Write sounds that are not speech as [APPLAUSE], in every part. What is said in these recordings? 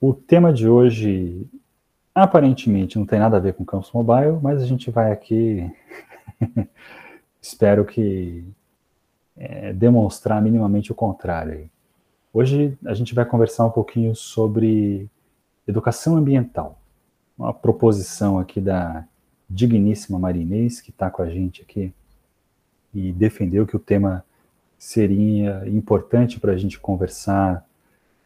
O tema de hoje aparentemente não tem nada a ver com Campus Mobile, mas a gente vai aqui, [LAUGHS] espero que é, demonstrar minimamente o contrário. Hoje a gente vai conversar um pouquinho sobre educação ambiental, uma proposição aqui da digníssima Marinês, que está com a gente aqui e defendeu que o tema seria importante para a gente conversar,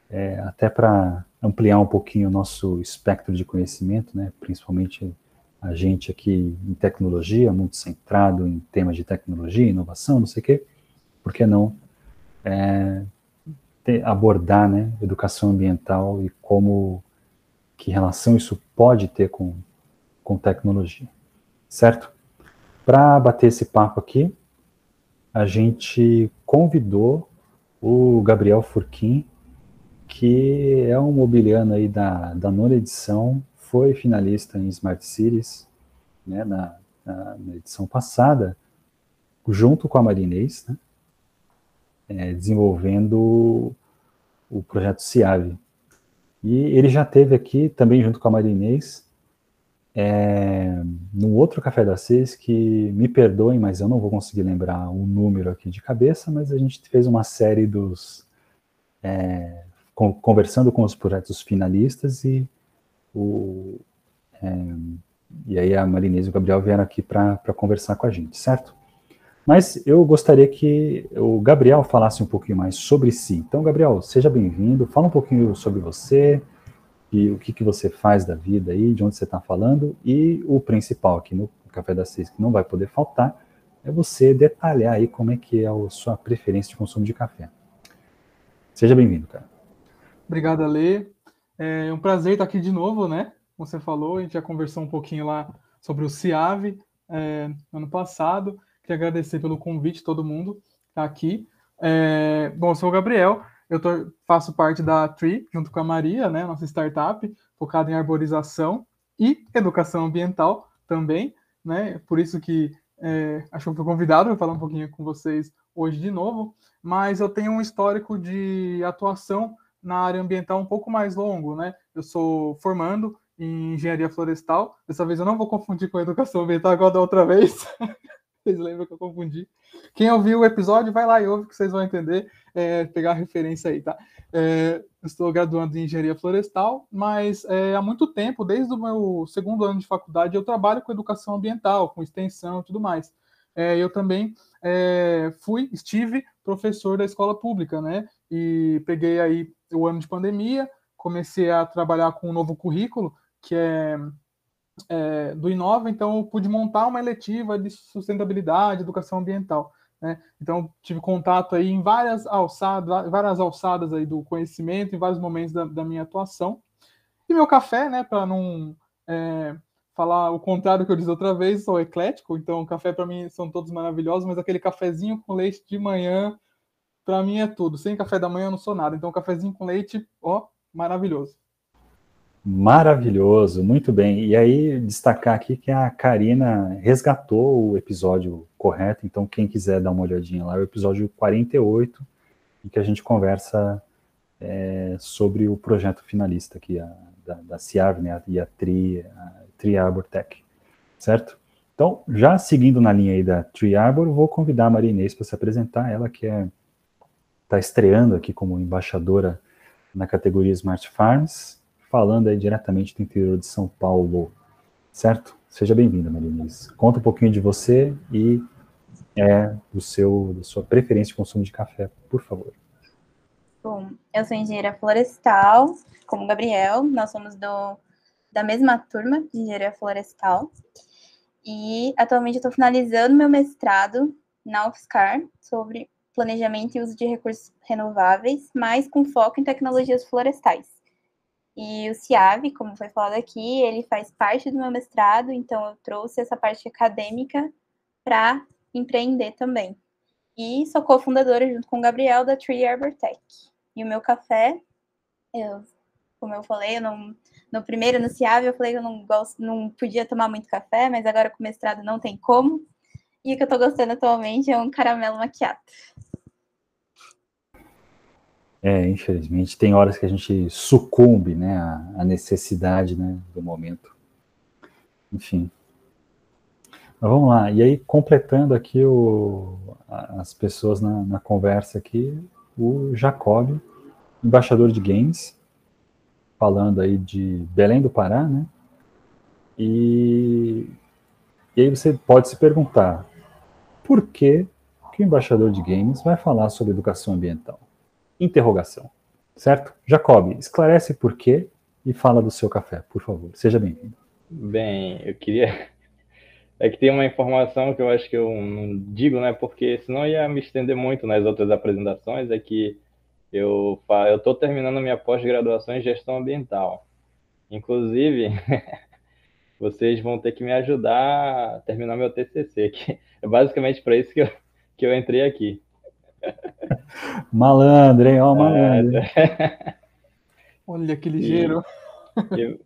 é, até para ampliar um pouquinho o nosso espectro de conhecimento, né? principalmente a gente aqui em tecnologia, muito centrado em temas de tecnologia, inovação, não sei o quê, por que não é, ter, abordar né, educação ambiental e como, que relação isso pode ter com, com tecnologia, certo? Para bater esse papo aqui, a gente convidou o Gabriel Furquim, que é um mobiliano aí da, da nona edição, foi finalista em Smart Cities, né, na, na, na edição passada, junto com a Marinês, né, é, desenvolvendo o projeto CIAVE. E ele já teve aqui, também junto com a Marinês, é, num outro Café da Seis, que me perdoem, mas eu não vou conseguir lembrar o número aqui de cabeça, mas a gente fez uma série dos. É, conversando com os projetos finalistas e o. É, e aí a Marinês e o Gabriel vieram aqui para conversar com a gente, certo? Mas eu gostaria que o Gabriel falasse um pouquinho mais sobre si. Então, Gabriel, seja bem-vindo, fala um pouquinho sobre você, e o que, que você faz da vida aí, de onde você está falando, e o principal aqui no Café das Seis, que não vai poder faltar, é você detalhar aí como é que é a sua preferência de consumo de café. Seja bem-vindo, cara. Obrigado, Ale. É um prazer estar aqui de novo, né? Como você falou, a gente já conversou um pouquinho lá sobre o CIAVE é, ano passado. Queria agradecer pelo convite, todo mundo está aqui. É, bom, eu sou o Gabriel, eu tô, faço parte da Tree, junto com a Maria, né, nossa startup, focada em arborização e educação ambiental também, né? Por isso que é, acho que eu fui convidado para falar um pouquinho com vocês hoje de novo, mas eu tenho um histórico de atuação na área ambiental um pouco mais longo, né? Eu sou formando em engenharia florestal. Dessa vez eu não vou confundir com educação ambiental igual da outra vez. [LAUGHS] Vocês lembram que eu confundi? Quem ouviu o episódio, vai lá e ouve que vocês vão entender, é, pegar a referência aí, tá? É, estou graduando em engenharia florestal, mas é, há muito tempo, desde o meu segundo ano de faculdade, eu trabalho com educação ambiental, com extensão e tudo mais. É, eu também é, fui, estive professor da escola pública, né? E peguei aí o ano de pandemia, comecei a trabalhar com um novo currículo, que é é, do Inova, então eu pude montar uma eletiva de sustentabilidade, educação ambiental. Né? Então tive contato aí em várias alçadas, várias alçadas aí do conhecimento, em vários momentos da, da minha atuação. E meu café, né, para não é, falar o contrário que eu disse outra vez, sou eclético, então café para mim são todos maravilhosos, mas aquele cafezinho com leite de manhã, para mim é tudo. Sem café da manhã eu não sou nada. Então cafezinho com leite, ó, maravilhoso. Maravilhoso, muito bem. E aí, destacar aqui que a Karina resgatou o episódio correto, então quem quiser dar uma olhadinha lá, é o episódio 48, em que a gente conversa é, sobre o projeto finalista aqui, a, da, da CIAV, né, e a Tri, a Tri Arbor Tech, certo? Então, já seguindo na linha aí da Tri Arbor, vou convidar a Maria Inês para se apresentar, ela que é está estreando aqui como embaixadora na categoria Smart Farms, falando aí diretamente do interior de São Paulo, certo? Seja bem-vinda, Marinês. Conta um pouquinho de você e é, do seu, da sua preferência de consumo de café, por favor. Bom, eu sou engenheira florestal, como o Gabriel, nós somos do, da mesma turma de engenharia florestal, e atualmente estou finalizando meu mestrado na UFSCar sobre planejamento e uso de recursos renováveis, mas com foco em tecnologias florestais. E o CIAV, como foi falado aqui, ele faz parte do meu mestrado, então eu trouxe essa parte acadêmica para empreender também. E sou cofundadora junto com o Gabriel da Tree Arbor Tech. E o meu café, eu, como eu falei, eu não, no primeiro no CIAV eu falei que eu não gosto, não podia tomar muito café, mas agora com o mestrado não tem como. E o que eu estou gostando atualmente é um caramelo maquiado. É, infelizmente, tem horas que a gente sucumbe, né, à, necessidade, né, do momento. Enfim. Mas vamos lá. E aí, completando aqui o, as pessoas na, na conversa aqui, o Jacob, embaixador de games, falando aí de Belém do Pará, né? E, e aí você pode se perguntar, por que, que o embaixador de games vai falar sobre educação ambiental? Interrogação. Certo? Jacob, esclarece por quê e fala do seu café, por favor. Seja bem-vindo. Bem, eu queria. [LAUGHS] É que tem uma informação que eu acho que eu não digo, né? Porque senão ia me estender muito nas outras apresentações. É que eu eu estou terminando minha pós-graduação em gestão ambiental. Inclusive, [LAUGHS] vocês vão ter que me ajudar a terminar meu TCC, que [LAUGHS] é basicamente para isso que eu, que eu entrei aqui. [LAUGHS] Malandro, hein? Ó, oh, malandro. É. [LAUGHS] Olha que ligeiro. [LAUGHS] Eu,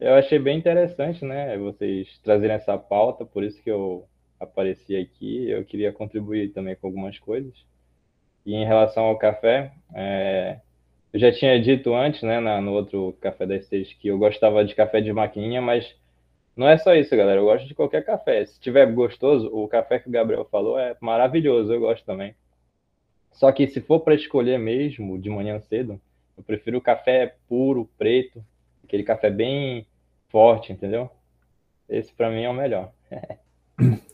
eu achei bem interessante, né? Vocês trazerem essa pauta, por isso que eu apareci aqui. Eu queria contribuir também com algumas coisas. E em relação ao café, é, eu já tinha dito antes, né, na, no outro Café das Seis, que eu gostava de café de maquininha, mas não é só isso, galera. Eu gosto de qualquer café. Se tiver gostoso, o café que o Gabriel falou é maravilhoso. Eu gosto também. Só que se for para escolher mesmo, de manhã cedo, eu prefiro o café puro, preto, aquele café bem forte, entendeu? Esse para mim é o melhor. [LAUGHS]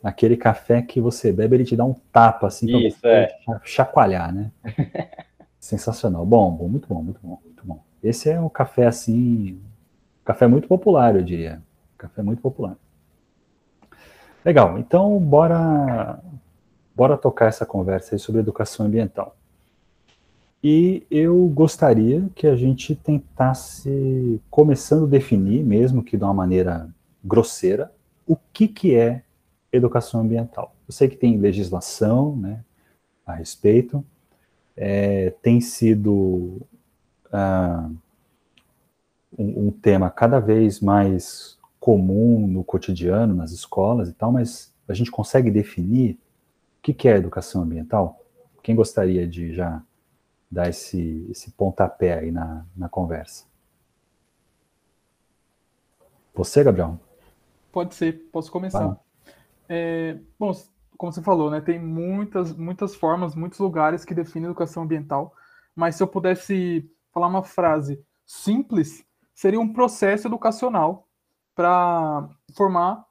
Aquele café que você bebe, ele te dá um tapa assim para você é. chacoalhar, né? [LAUGHS] Sensacional. Bom, bom, muito bom, muito bom, muito bom. Esse é um café assim, café muito popular, eu diria. Café muito popular. Legal. Então, bora bora tocar essa conversa aí sobre educação ambiental. E eu gostaria que a gente tentasse, começando a definir, mesmo que de uma maneira grosseira, o que, que é educação ambiental. Eu sei que tem legislação né, a respeito, é, tem sido ah, um, um tema cada vez mais comum no cotidiano, nas escolas e tal, mas a gente consegue definir que, que é educação ambiental? Quem gostaria de já dar esse, esse pontapé aí na, na conversa? Você, Gabriel? Pode ser, posso começar. É, bom, como você falou, né, tem muitas, muitas formas, muitos lugares que definem educação ambiental, mas se eu pudesse falar uma frase simples, seria um processo educacional para formar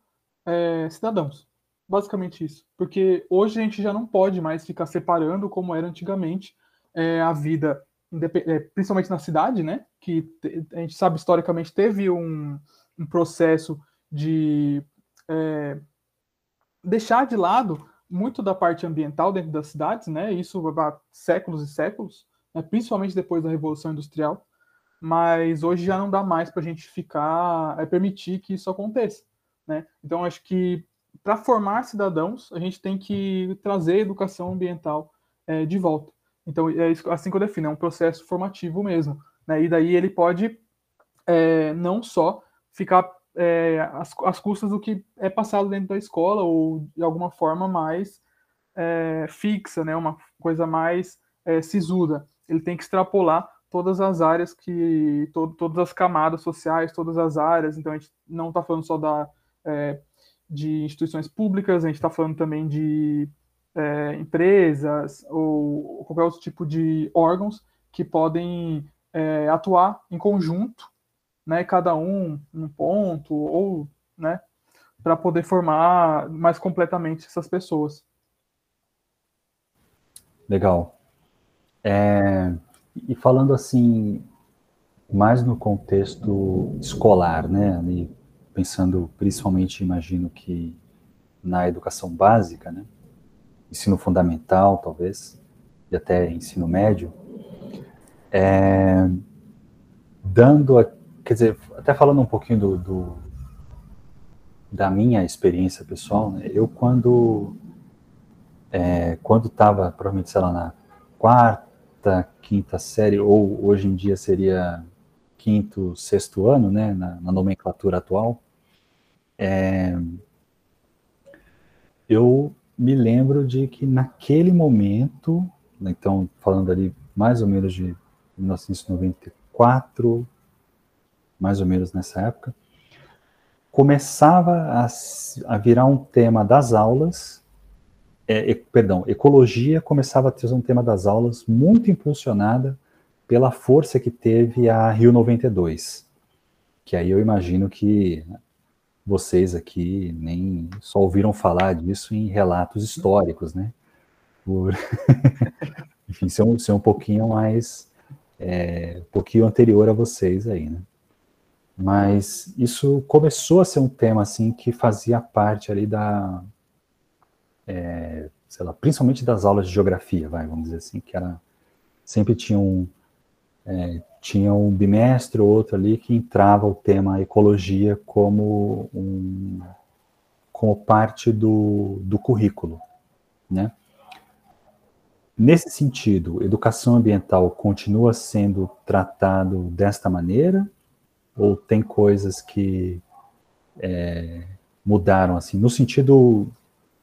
é, cidadãos. Basicamente isso. Porque hoje a gente já não pode mais ficar separando como era antigamente é, a vida, é, principalmente na cidade, né? Que a gente sabe historicamente teve um, um processo de é, deixar de lado muito da parte ambiental dentro das cidades, né? Isso há séculos e séculos, né? principalmente depois da Revolução Industrial. Mas hoje já não dá mais para a gente ficar, é, permitir que isso aconteça, né? Então acho que para formar cidadãos, a gente tem que trazer a educação ambiental é, de volta. Então, é assim que eu defino, é um processo formativo mesmo. Né? E daí ele pode é, não só ficar é, às, custas do que é passado dentro da escola, ou de alguma forma mais é, fixa, né? uma coisa mais é, sisuda. Ele tem que extrapolar todas as áreas que. To, todas as camadas sociais, todas as áreas. Então, a gente não está falando só da é, de instituições públicas, a gente está falando também de é, empresas ou qualquer outro tipo de órgãos que podem é, atuar em conjunto, né, cada um num ponto, ou, né, para poder formar mais completamente essas pessoas. Legal. É, e falando assim, mais no contexto escolar, né, ali pensando principalmente, imagino que na educação básica, né? ensino fundamental, talvez, e até ensino médio, é, dando, a, quer dizer, até falando um pouquinho do, do da minha experiência pessoal, né, eu quando é, quando estava, provavelmente, sei lá, na quarta, quinta série, ou hoje em dia seria quinto, sexto ano, né, na, na nomenclatura atual, é, eu me lembro de que naquele momento, então falando ali mais ou menos de 1994, mais ou menos nessa época, começava a, a virar um tema das aulas, é, e, perdão, ecologia começava a ter um tema das aulas muito impulsionada pela força que teve a Rio 92, que aí eu imagino que vocês aqui nem só ouviram falar disso em relatos históricos, né? Por... [LAUGHS] Enfim, ser um, ser um pouquinho mais, é, um pouquinho anterior a vocês aí, né? Mas isso começou a ser um tema, assim, que fazia parte ali da, é, sei lá, principalmente das aulas de geografia, vai, vamos dizer assim, que era, sempre tinha um, é, tinha um bimestre ou outro ali que entrava o tema ecologia como, um, como parte do, do currículo, né? Nesse sentido, educação ambiental continua sendo tratado desta maneira ou tem coisas que é, mudaram assim no sentido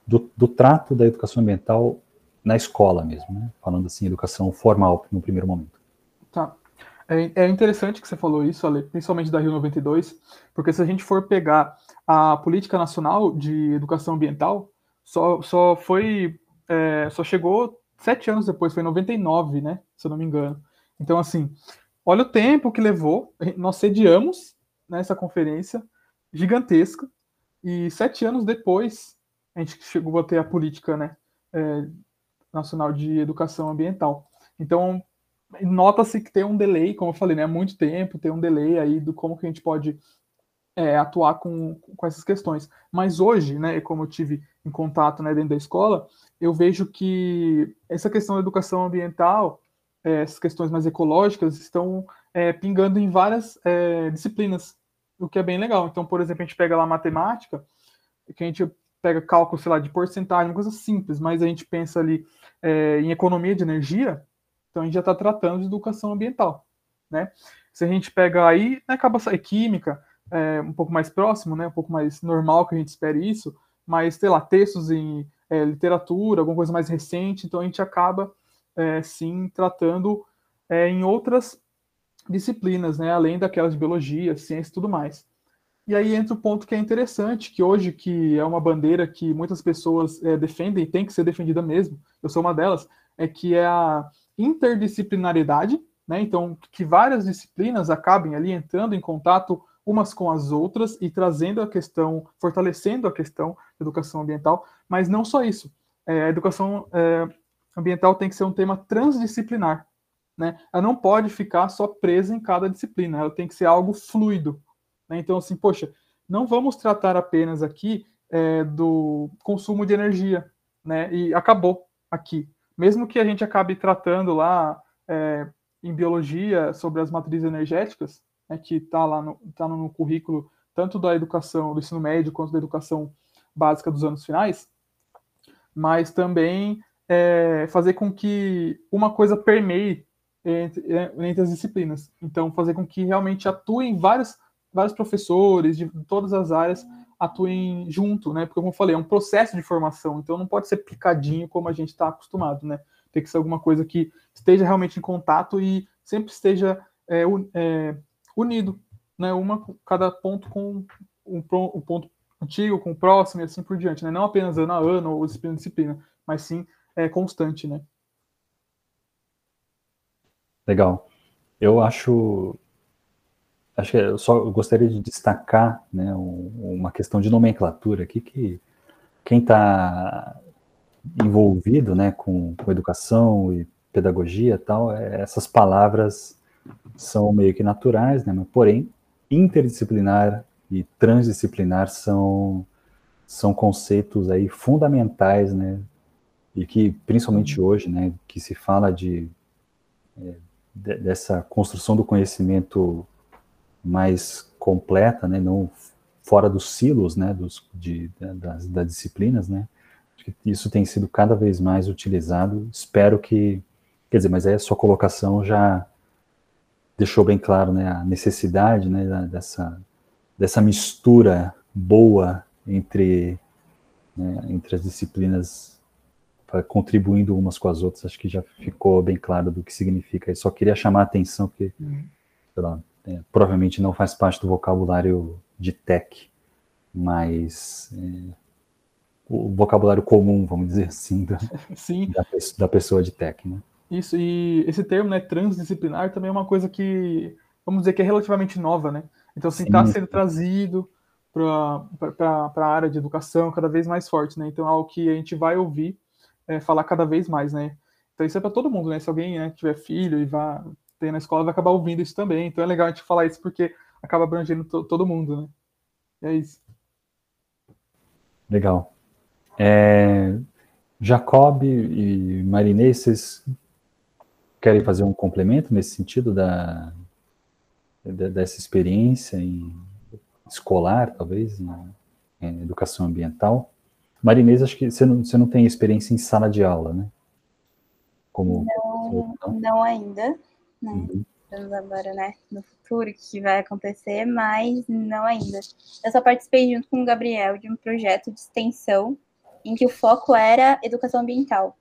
do, do, trato da educação ambiental na escola mesmo, né? falando assim educação formal no primeiro momento. É, é interessante que você falou isso, Ale, principalmente da Rio 92, porque se a gente for pegar a política nacional de educação ambiental, só, só foi, é, só chegou sete anos depois, foi em 99, né, se eu não me engano. Então, assim, olha o tempo que levou, nós sediamos nessa conferência gigantesca, e sete anos depois a gente chegou a ter a política, né, é, nacional de educação ambiental. Então, nota-se que tem um delay, como eu falei, né? Muito tempo, tem um delay aí do como que a gente pode é, atuar com, com essas questões. Mas hoje, né, como eu tive em contato né, dentro da escola, eu vejo que essa questão da educação ambiental, é, essas questões mais ecológicas, estão é, pingando em várias é, disciplinas, o que é bem legal. Então, por exemplo, a gente pega lá matemática, que a gente pega cálculo, sei lá, de porcentagem, uma coisa simples, mas a gente pensa ali é, em economia de energia, então a gente já está tratando de educação ambiental, né? Se a gente pega aí, né, acaba a química, é, um pouco mais próximo, né, um pouco mais normal que a gente espere isso, mas, sei lá, textos em é, literatura, alguma coisa mais recente, então a gente acaba, é, sim, tratando em outras disciplinas, né, além daquelas de biologia, ciência e tudo mais. E aí entra o ponto que é interessante, que hoje, que é uma bandeira que muitas pessoas é, defendem, e tem que ser defendida mesmo, eu sou uma delas, é que é a interdisciplinaridade, né? Então, que várias disciplinas acabem ali entrando em contato umas com as outras e trazendo a questão, fortalecendo a questão da educação ambiental, mas não só isso. É, a educação é, ambiental tem que ser um tema transdisciplinar, né? Ela não pode ficar só presa em cada disciplina, ela tem que ser algo fluido. Né? Então, assim, poxa, não vamos tratar apenas aqui é, do consumo de energia, né? E acabou aqui mesmo que a gente acabe tratando lá é, em biologia sobre as matrizes energéticas, né, que está lá no, tá no currículo tanto da educação do ensino médio quanto da educação básica dos anos finais, mas também é, fazer com que uma coisa permeie entre, é, entre, as disciplinas. Então, fazer com que realmente atuem vários, vários professores de todas as áreas atuem junto, né? Porque, como eu falei, é um processo de formação, então não pode ser picadinho como a gente está acostumado, né? Tem que ser alguma coisa que esteja realmente em contato e sempre esteja é, é, unido, né? Uma, cada ponto com um, um, ponto antigo, com o próximo e assim por diante, né? Não apenas ano a ano ou disciplina a disciplina, mas sim é, constante, né? Legal. Eu acho acho que eu só gostaria de destacar né, uma questão de nomenclatura aqui que quem está envolvido né, com, com, educação e pedagogia e tal, é, essas palavras são meio que naturais, né, mas, porém, interdisciplinar e transdisciplinar são, são conceitos aí fundamentais, né, e que, principalmente hoje, né, que se fala de, é, de dessa construção do conhecimento mais completa, né, não fora dos silos, né, dos, de, das, das disciplinas, né, isso tem sido cada vez mais utilizado, espero que, quer dizer, mas aí a sua colocação já deixou bem claro, né, a necessidade, né, dessa, dessa mistura boa entre, né, entre as disciplinas contribuindo umas com as outras, acho que já ficou bem claro do que significa. Eu só queria chamar a atenção, porque uhum. lá, é, provavelmente não faz parte do vocabulário de tech, mas é, o vocabulário comum, vamos dizer assim, da, [LAUGHS] da, da, pessoa de tech, né? Isso, e esse termo, né, transdisciplinar, também é uma coisa que, vamos dizer, que é relativamente nova, né? Então, assim, está sendo trazido para a área de educação cada vez mais forte, né? Então, é algo que a gente vai ouvir é, falar cada vez mais, né? Então isso é para todo mundo, né? Se alguém né, tiver filho e vá ter na escola, vai acabar ouvindo isso também. Então é legal a gente falar isso porque acaba abrangendo to todo mundo, né? E é isso. Legal. É, Jacob e Marinês, vocês querem fazer um complemento nesse sentido da, dessa experiência em escolar, talvez, na em educação ambiental? Marinês, acho que você não, você não tem experiência em sala de aula, né? Como não, não ainda, né? Uhum. agora, né, no futuro, que vai acontecer, mas não ainda. Eu só participei junto com o Gabriel de um projeto de extensão em que o foco era educação ambiental.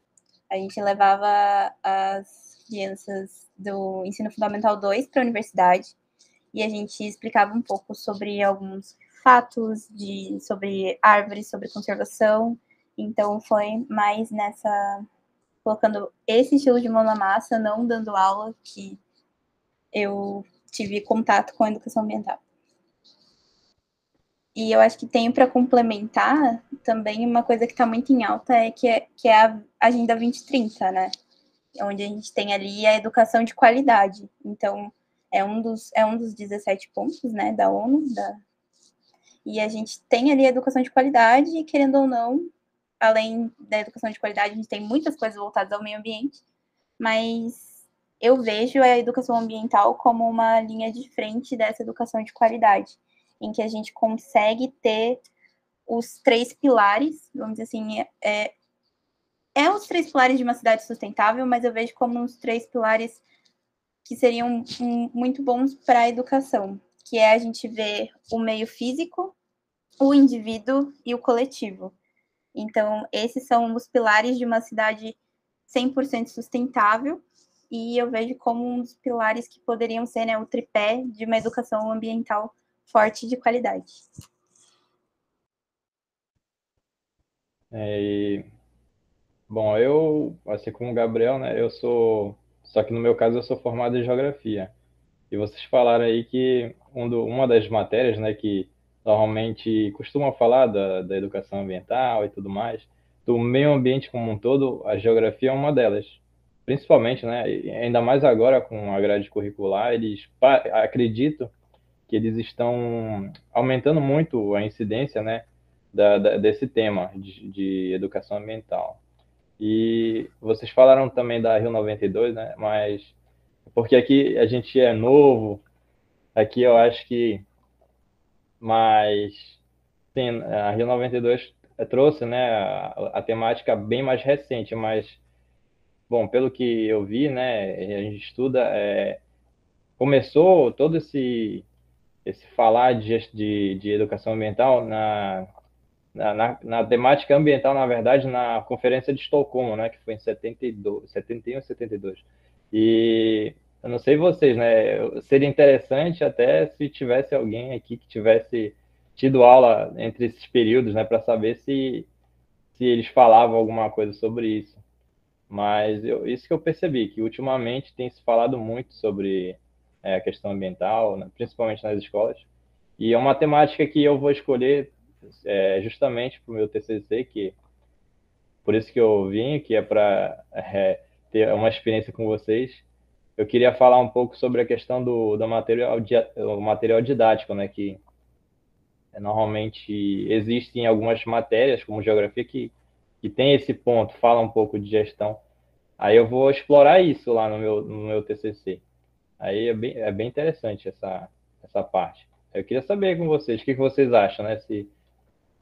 A gente levava as crianças do ensino fundamental 2 para a universidade e a gente explicava um pouco sobre alguns fatos de, sobre árvores, sobre conservação. Então foi mais nessa colocando esse estilo de mão na massa, não dando aula, que eu tive contato com a educação ambiental. E eu acho que tenho para complementar também uma coisa que está muito em alta é que, é que é a Agenda 2030, né? Onde a gente tem ali a educação de qualidade. Então, é um dos, é um dos 17 pontos né, da ONU, da e a gente tem ali a educação de qualidade, e querendo ou não, além da educação de qualidade, a gente tem muitas coisas voltadas ao meio ambiente, mas eu vejo a educação ambiental como uma linha de frente dessa educação de qualidade, em que a gente consegue ter os três pilares, vamos dizer assim, é, é os três pilares de uma cidade sustentável, mas eu vejo como os três pilares que seriam um, muito bons para a educação, que é a gente ver o meio físico, o indivíduo e o coletivo. Então, esses são os pilares de uma cidade 100% sustentável, e eu vejo como um dos pilares que poderiam ser né, o tripé de uma educação ambiental forte de qualidade. É, e... Bom, eu, assim como o Gabriel, né, eu sou, só que no meu caso eu sou formado em Geografia. E vocês falaram aí que um do, uma das matérias, né, que normalmente costuma falar da, da educação ambiental e tudo mais, do meio ambiente como um todo, a geografia é uma delas. Principalmente, né, ainda mais agora com a grade curricular, eles acredito que eles estão aumentando muito a incidência, né, da, da, desse tema de, de, educação ambiental. E vocês falaram também da Rio 92, né, mas porque aqui a gente é novo, aqui eu acho que mas sim, a Rio 92 trouxe né, a, a, temática bem mais recente, mas, bom, pelo que eu vi, né, a gente estuda, é, começou todo esse, esse falar de, de, de educação ambiental na, na, na, na, temática ambiental, na verdade, na Conferência de Estocolmo, né, que foi em 72, 71 e 72. E eu não sei vocês, né? Seria interessante até se tivesse alguém aqui que tivesse tido aula entre esses períodos, né, para saber se, se eles falavam alguma coisa sobre isso. Mas eu, isso que eu percebi, que ultimamente tem se falado muito sobre é, a questão ambiental, né, principalmente nas escolas. E é uma temática que eu vou escolher é, justamente para o meu TCC, que por isso que eu vim, que é para é, ter uma experiência com vocês eu queria falar um pouco sobre a questão do, do material, material didático, né, que normalmente existe em algumas matérias, como geografia, que, que tem esse ponto, fala um pouco de gestão. Aí eu vou explorar isso lá no meu, no meu TCC. Aí é bem, é bem interessante essa, essa parte. Eu queria saber com vocês, o que, que vocês acham, né? Se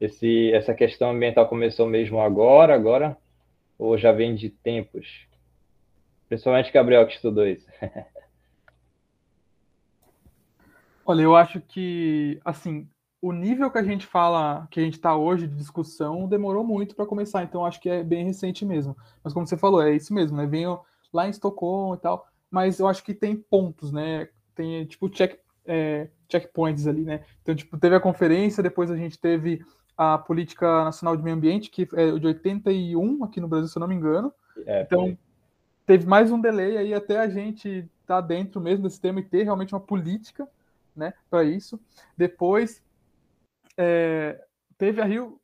esse, essa questão ambiental começou mesmo agora, agora, ou já vem de tempos? Principalmente Gabriel que estudou isso. [LAUGHS] Olha, eu acho que, assim, o nível que a gente fala, que a gente está hoje de discussão, demorou muito para começar, então acho que é bem recente mesmo. Mas como você falou, é isso mesmo, né? Venho lá em Estocolmo e tal, mas eu acho que tem pontos, né? Tem tipo check, é, checkpoints ali, né? Então, tipo, teve a conferência, depois a gente teve a Política Nacional de Meio Ambiente, que é de 81 aqui no Brasil, se eu não me engano. É, então, teve mais um delay aí até a gente estar tá dentro mesmo desse tema e ter realmente uma política né, para isso. Depois é, teve a Rio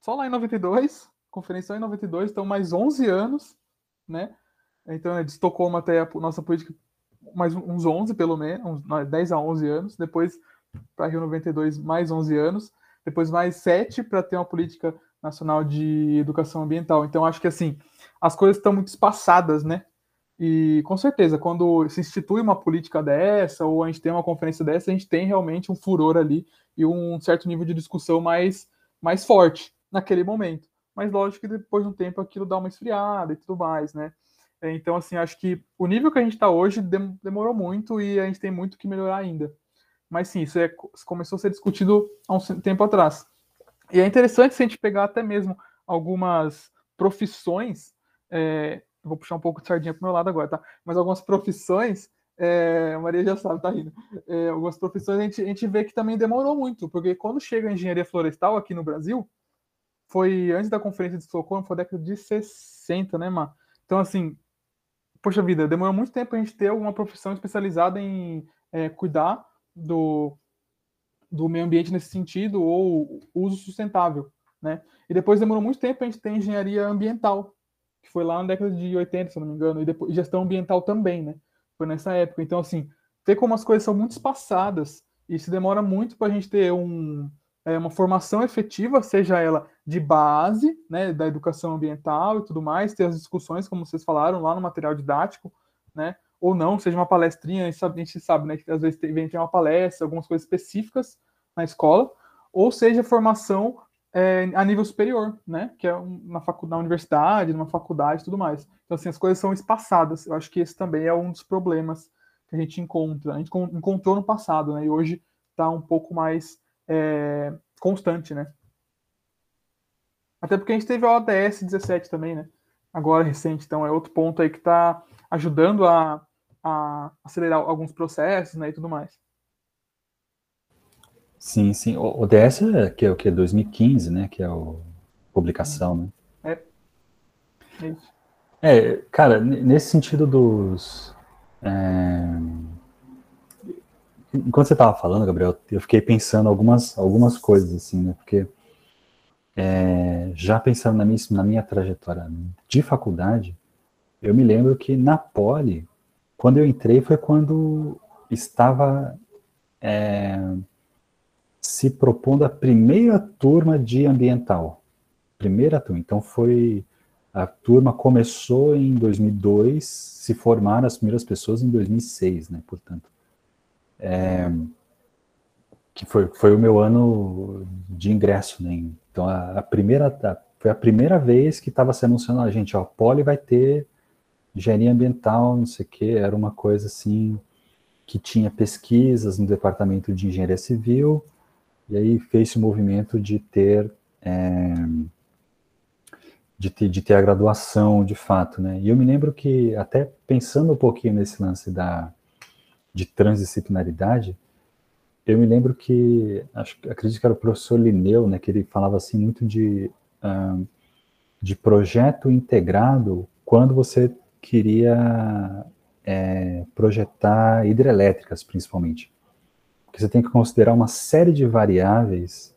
só lá em 92, conferência em 92, então mais 11 anos, né? Então é de Estocolmo até a nossa política mais uns 11 pelo menos, uns 10 a 11 anos, depois para Rio 92 mais 11 anos, depois mais 7 para ter uma política nacional de educação ambiental. Então acho que assim, as coisas estão muito espaçadas, né? E com certeza, quando se institui uma política dessa, ou a gente tem uma conferência dessa, a gente tem realmente um furor ali e um certo nível de discussão mais, mais forte naquele momento. Mas lógico que depois de um tempo aquilo dá uma esfriada e tudo mais, né? É, então, assim, acho que o nível que a gente está hoje demorou muito e a gente tem muito que melhorar ainda. Mas sim, isso é, começou a ser discutido há um tempo atrás. E é interessante se a gente pegar até mesmo algumas profissões é, vou puxar um pouco de sardinha pro meu lado agora, tá? Mas algumas profissões, é, a Maria já sabe, tá rindo. É, algumas profissões a gente, a gente vê que também demorou muito, porque quando chega a engenharia florestal aqui no Brasil, foi antes da conferência de Socorro, foi década de 60, né, Má? Então, assim, poxa vida, demorou muito tempo a gente ter alguma profissão especializada em é, cuidar do, do meio ambiente nesse sentido, ou uso sustentável, né? E depois demorou muito tempo a gente ter engenharia ambiental, que foi lá na década de 80, se não me engano, e depois gestão ambiental também, né? Foi nessa época. Então, assim, ver como as coisas são muito espaçadas e se demora muito para a gente ter um, é, uma formação efetiva, seja ela de base, né, da educação ambiental e tudo mais, ter as discussões, como vocês falaram, lá no material didático, né? Ou não, seja uma palestrinha, a gente sabe, né, que às vezes tem, tem uma palestra, algumas coisas específicas na escola, ou seja formação é, a nível superior, né? Que é na, faculdade, na universidade, numa faculdade e tudo mais. Então, assim, as coisas são espaçadas. Eu acho que esse também é um dos problemas que a gente encontra. A gente encontrou no passado, né? E hoje está um pouco mais é, constante, né? Até porque a gente teve a ODS 17 também, né? Agora recente, então é outro ponto aí que está ajudando a, a acelerar alguns processos, né? E tudo mais. Sim, sim. O, o DS é, que é o que? 2015, né? Que é a publicação, né? É. É, cara, nesse sentido dos. É... Enquanto você estava falando, Gabriel, eu fiquei pensando algumas, algumas coisas, assim, né? Porque é, já pensando na minha, na minha trajetória de faculdade, eu me lembro que na Poli, quando eu entrei, foi quando estava é, se propondo a primeira turma de ambiental. Primeira turma. Então foi a turma começou em 2002, se formaram as primeiras pessoas em 2006, né? Portanto, é, que foi, foi o meu ano de ingresso, né? Então a, a primeira a, foi a primeira vez que estava se anunciando a gente, ó, Poli vai ter engenharia ambiental, não sei o que, era uma coisa assim que tinha pesquisas no departamento de engenharia civil e aí fez o movimento de ter, é, de ter de ter a graduação de fato, né? E eu me lembro que até pensando um pouquinho nesse lance da de transdisciplinaridade, eu me lembro que acho, acredito que era o professor Lineu, né, que ele falava assim muito de uh, de projeto integrado quando você queria é, projetar hidrelétricas, principalmente. Porque você tem que considerar uma série de variáveis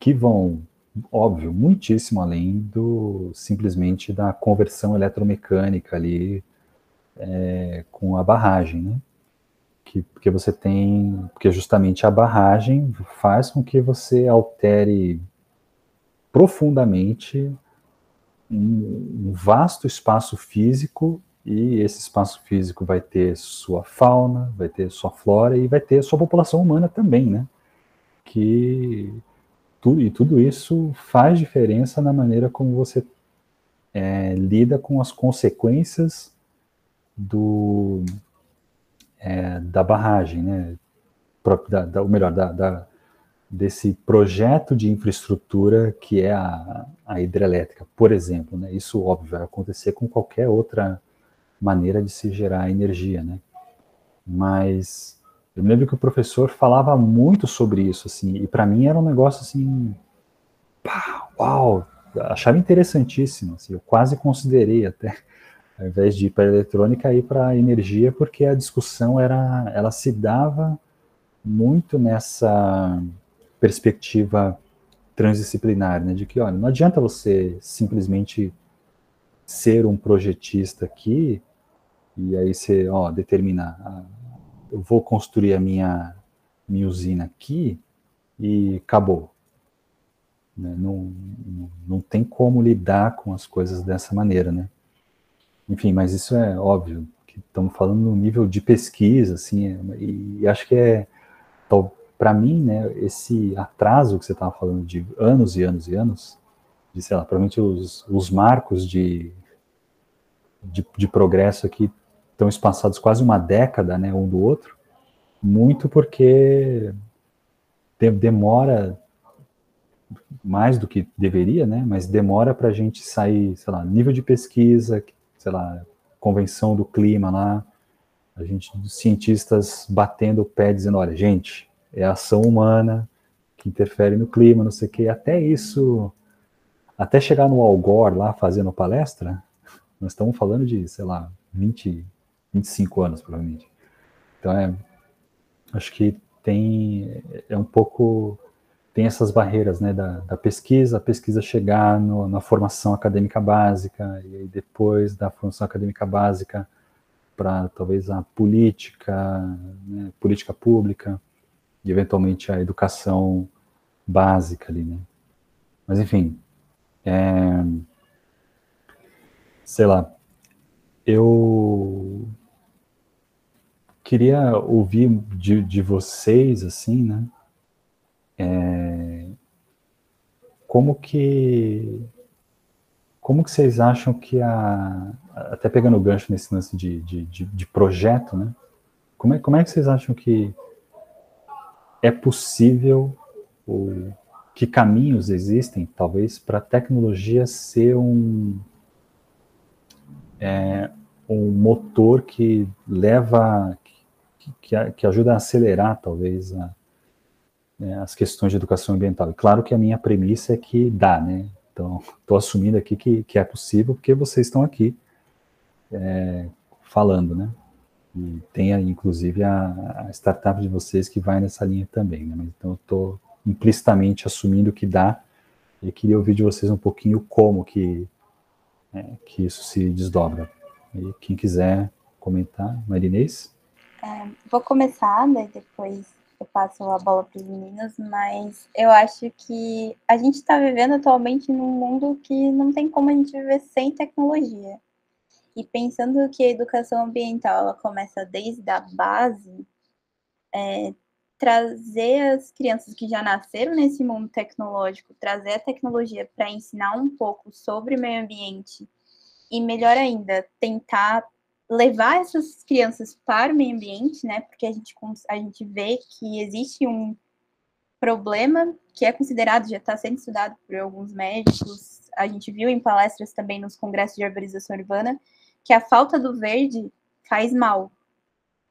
que vão, óbvio, muitíssimo além do simplesmente da conversão eletromecânica ali é, com a barragem, né? Que, porque você tem, porque justamente a barragem faz com que você altere profundamente um, vasto espaço físico E esse espaço físico vai ter sua fauna, vai ter sua flora e vai ter sua população humana também, né? Que tudo, e tudo isso faz diferença na maneira como você é, lida com as consequências do, é, da barragem, né? Da, da, ou melhor, da, da, desse projeto de infraestrutura que é a, a hidrelétrica, por exemplo. Né? Isso, óbvio, vai acontecer com qualquer outra maneira de se gerar energia, né? Mas eu me lembro que o professor falava muito sobre isso, assim, e para mim era um negócio assim, pá, uau, achava interessantíssimo, assim, eu quase considerei até, ao invés de ir para eletrônica, ir para energia, porque a discussão era, ela se dava muito nessa perspectiva transdisciplinar, né, de que, olha, não adianta você simplesmente ser um projetista aqui e aí você, ó, determina ah, eu vou construir a minha, minha usina aqui e acabou. Né? Não, não, não tem como lidar com as coisas dessa maneira, né? Enfim, mas isso é óbvio, que estamos falando no nível de pesquisa, assim, é, e, acho que é, para mim, né, esse atraso que você estava falando de anos e anos e anos, de, sei lá, provavelmente os, os marcos de, de, de progresso aqui estão espaçados quase uma década, né, um do outro, muito porque demora mais do que deveria, né, mas demora para a gente sair, sei lá, nível de pesquisa, sei lá, convenção do clima lá, a gente, cientistas batendo o pé dizendo, olha, gente, é a ação humana que interfere no clima, não sei o quê, até isso, até chegar no Al Gore lá fazendo palestra, nós estamos falando de, sei lá, 20, 25 anos, provavelmente. Então, é, acho que tem, é um pouco, tem essas barreiras, né, da, da pesquisa, a pesquisa chegar no, na formação acadêmica básica, e aí depois da formação acadêmica básica para talvez a política, né, política pública, e eventualmente a educação básica ali, né. Mas, enfim, é, sei lá, eu queria ouvir de, de vocês, assim, né? É, como que como que vocês acham que a até pegando o gancho nesse lance de, de, de, de projeto, né? Como é, como é que vocês acham que é possível ou que caminhos existem, talvez, para a tecnologia ser um é, um motor que leva que, que ajuda a acelerar, talvez, a, né, as questões de educação ambiental. E claro que a minha premissa é que dá, né? Então, [LAUGHS] estou assumindo aqui que, que é possível, porque vocês estão aqui é, falando, né? E tem, inclusive, a, a, startup de vocês que vai nessa linha também, né? Então, estou implicitamente assumindo que dá e queria ouvir de vocês um pouquinho como que, é, que isso se desdobra. E quem quiser comentar, Marinês? É, vou começar, depois eu passo a bola para os meninos, mas eu acho que a gente está vivendo atualmente num mundo que não tem como a gente viver sem tecnologia. E pensando que a educação ambiental ela começa desde a base, é, trazer as crianças que já nasceram nesse mundo tecnológico, trazer a tecnologia para ensinar um pouco sobre o meio ambiente e melhor ainda, tentar levar essas crianças para o meio ambiente, né? Porque a gente, a gente vê que existe um problema que é considerado, já está sendo estudado por alguns médicos, a gente viu em palestras também nos congressos de arborização urbana, que a falta do verde faz mal.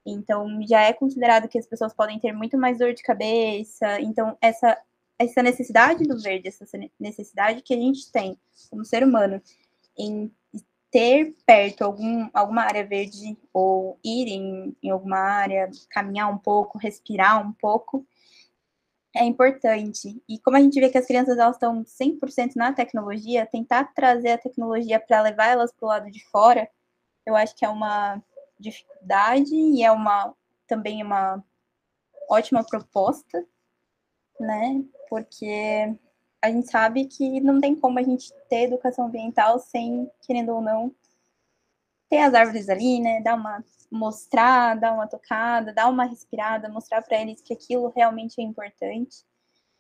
Então, já é considerado que as pessoas podem ter muito mais dor de cabeça. Então, essa, essa necessidade do verde, essa necessidade que a gente tem como ser humano em ter perto algum, alguma área verde ou ir em, em alguma área, caminhar um pouco, respirar um pouco, é importante. E como a gente vê que as crianças elas estão 100% na tecnologia, tentar trazer a tecnologia para levar elas para o lado de fora, eu acho que é uma dificuldade e é uma também uma ótima proposta, né? Porque a gente sabe que não tem como a gente ter educação ambiental sem, querendo ou não, ter as árvores ali, né? Dar uma mostrar, dar uma tocada, dar uma respirada, mostrar para eles que aquilo realmente é importante.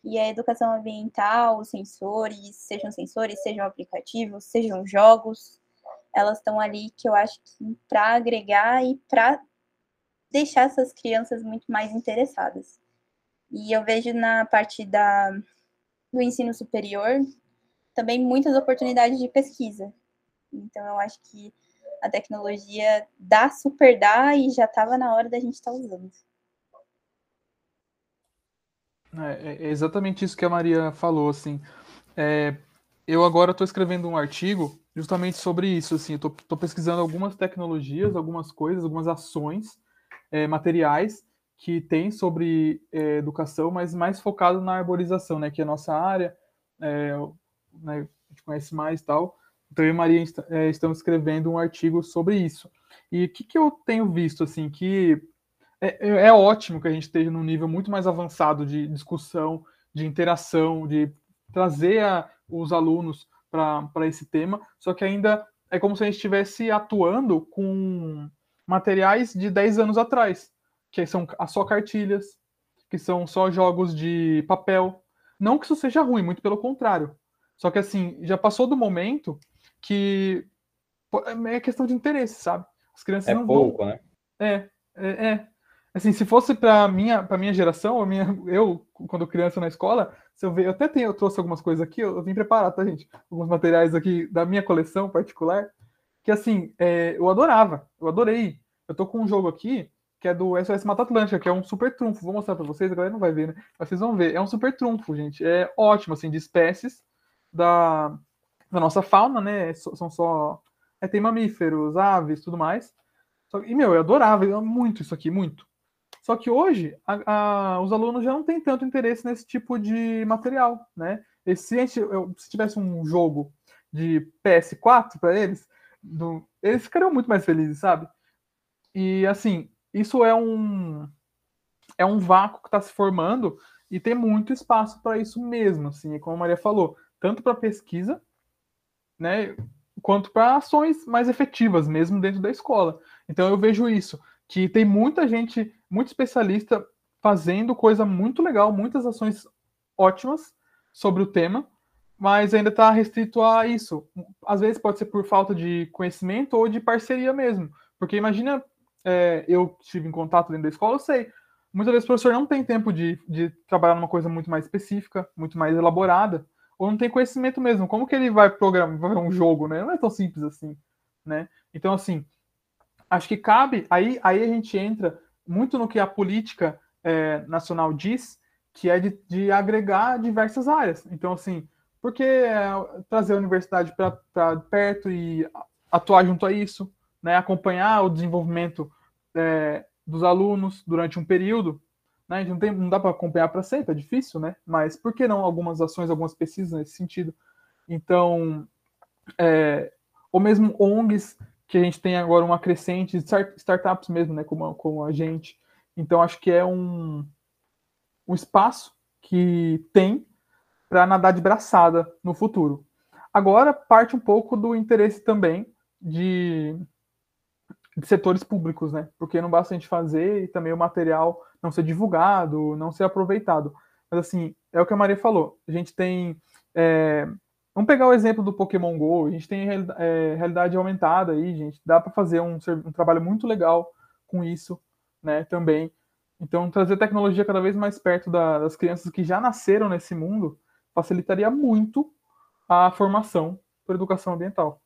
E a educação ambiental, os sensores, sejam sensores, sejam aplicativos, sejam jogos, elas estão ali que eu acho que para agregar e para deixar essas crianças muito mais interessadas. E eu vejo na parte da, do ensino superior também muitas oportunidades de pesquisa. Então, eu acho que a tecnologia dá, super dá, e já estava na hora da gente estar tá usando. É, é, exatamente isso que a Maria falou, assim. É, eu agora estou escrevendo um artigo justamente sobre isso, assim, estou pesquisando algumas tecnologias, algumas coisas, algumas ações, é, materiais que tem sobre é, educação, mas mais focado na arborização, né, que é a nossa área, é, né, a gente conhece mais tal. Então, eu e Maria é, estamos escrevendo um artigo sobre isso. E o que, que eu tenho visto, assim, que é, é, é ótimo que a gente esteja num nível muito mais avançado de discussão, de interação, de trazer a, os alunos para esse tema, só que ainda é como se a gente estivesse atuando com materiais de 10 anos atrás que são só cartilhas, que são só jogos de papel. Não que isso seja ruim, muito pelo contrário. Só que assim, já passou do momento que é questão de interesse, sabe? As crianças é não pouco, vão... né? É, é, é. Assim, se fosse para minha para minha geração, a minha, eu quando criança na escola, se eu ver, eu até tenho, eu trouxe algumas coisas aqui, eu, eu vim preparar, tá, gente? Alguns materiais aqui da minha coleção particular, que assim, é, eu adorava, eu adorei. Eu tô com um jogo aqui que é do SOS Mata Atlântica, que é um super trunfo. Vou mostrar para vocês, a galera não vai ver, né? Mas vocês vão ver. É um super trunfo, gente. É ótimo, assim, de espécies da, da nossa fauna, né? São só. É, tem mamíferos, aves, tudo mais. Só, e, meu, eu adorava eu muito isso aqui, muito. Só que hoje, a, a, os alunos já não têm tanto interesse nesse tipo de material, né? E se, gente, eu, se tivesse um jogo de PS4 para eles, do, eles ficariam muito mais felizes, sabe? E assim, isso é um é um vácuo que está se formando e tem muito espaço para isso mesmo, assim, como a Maria falou, tanto para pesquisa, né, quanto para ações mais efetivas mesmo dentro da escola. Então eu vejo isso, que tem muita gente, muito especialista fazendo coisa muito legal, muitas ações ótimas sobre o tema, mas ainda está restrito a isso. Às vezes pode ser por falta de conhecimento ou de parceria mesmo. Porque imagina é, eu estive em contato dentro da escola, eu sei. Muitas vezes o professor não tem tempo de, de trabalhar numa coisa muito mais específica, muito mais elaborada, ou não tem conhecimento mesmo. Como que ele vai programar um jogo, né? Não é tão simples assim, né? Então, assim, acho que cabe, aí, aí a gente entra muito no que a política é, nacional diz, que é de, de, agregar diversas áreas. Então, assim, por que é, trazer a universidade para perto e atuar junto a isso? né, acompanhar o desenvolvimento é, dos alunos durante um período. Né? A gente não, tem, não dá para acompanhar para sempre, é difícil, né? Mas por que não algumas ações, algumas pesquisas nesse sentido? Então, é, ou mesmo ONGs, que a gente tem agora uma crescente, startups mesmo, né, como, como a gente. Então, acho que é um, um espaço que tem para nadar de braçada no futuro. Agora, parte um pouco do interesse também de de setores públicos, né? Porque não basta a gente fazer e também o material não ser divulgado, não ser aproveitado. Mas assim, é o que a Maria falou. A gente tem. É... Vamos pegar o exemplo do Pokémon GO. A gente tem é, realidade aumentada aí, gente. Dá para fazer um, um trabalho muito legal com isso, né? Também. Então, trazer tecnologia cada vez mais perto da, das crianças que já nasceram nesse mundo facilitaria muito a formação por educação ambiental.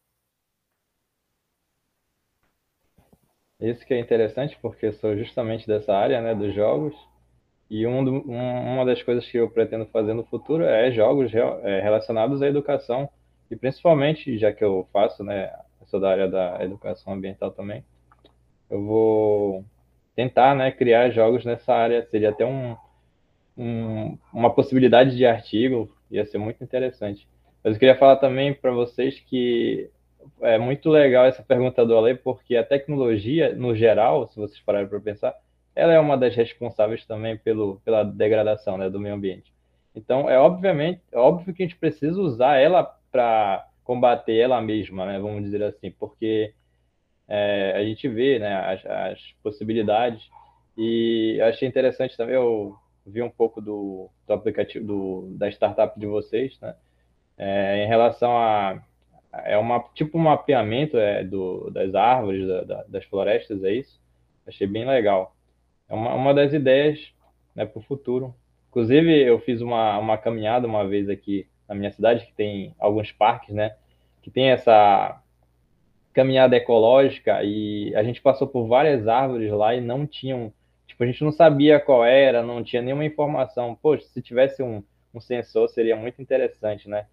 Isso que é interessante, porque sou justamente dessa área, né, dos jogos. E um, um, uma das coisas que eu pretendo fazer no futuro é jogos é, relacionados à educação. E principalmente, já que eu faço, né, sou da área da educação ambiental também, eu vou tentar, né, criar jogos nessa área. Seria até um, um, uma possibilidade de artigo, ia ser muito interessante. Mas eu queria falar também para vocês que é muito legal essa pergunta do Ale, porque a tecnologia, no geral, se vocês pararem para pensar, ela é uma das responsáveis também pelo, pela degradação né, do meio ambiente. Então, é obviamente, é óbvio que a gente precisa usar ela para combater ela mesma, né, vamos dizer assim, porque é, a gente vê né, as, as, possibilidades. E achei interessante também, eu vi um pouco do, do aplicativo, do, da startup de vocês, né? É, em relação a é uma tipo um mapeamento é, do, das árvores, da, da, das florestas, é isso? Achei bem legal. É uma, uma das ideias né, para o futuro. Inclusive, eu fiz uma, uma caminhada uma vez aqui na minha cidade, que tem alguns parques, né? Que tem essa caminhada ecológica e a gente passou por várias árvores lá e não tinham, tipo, a gente não sabia qual era, não tinha nenhuma informação. Poxa, se tivesse um, um sensor seria muito interessante, né?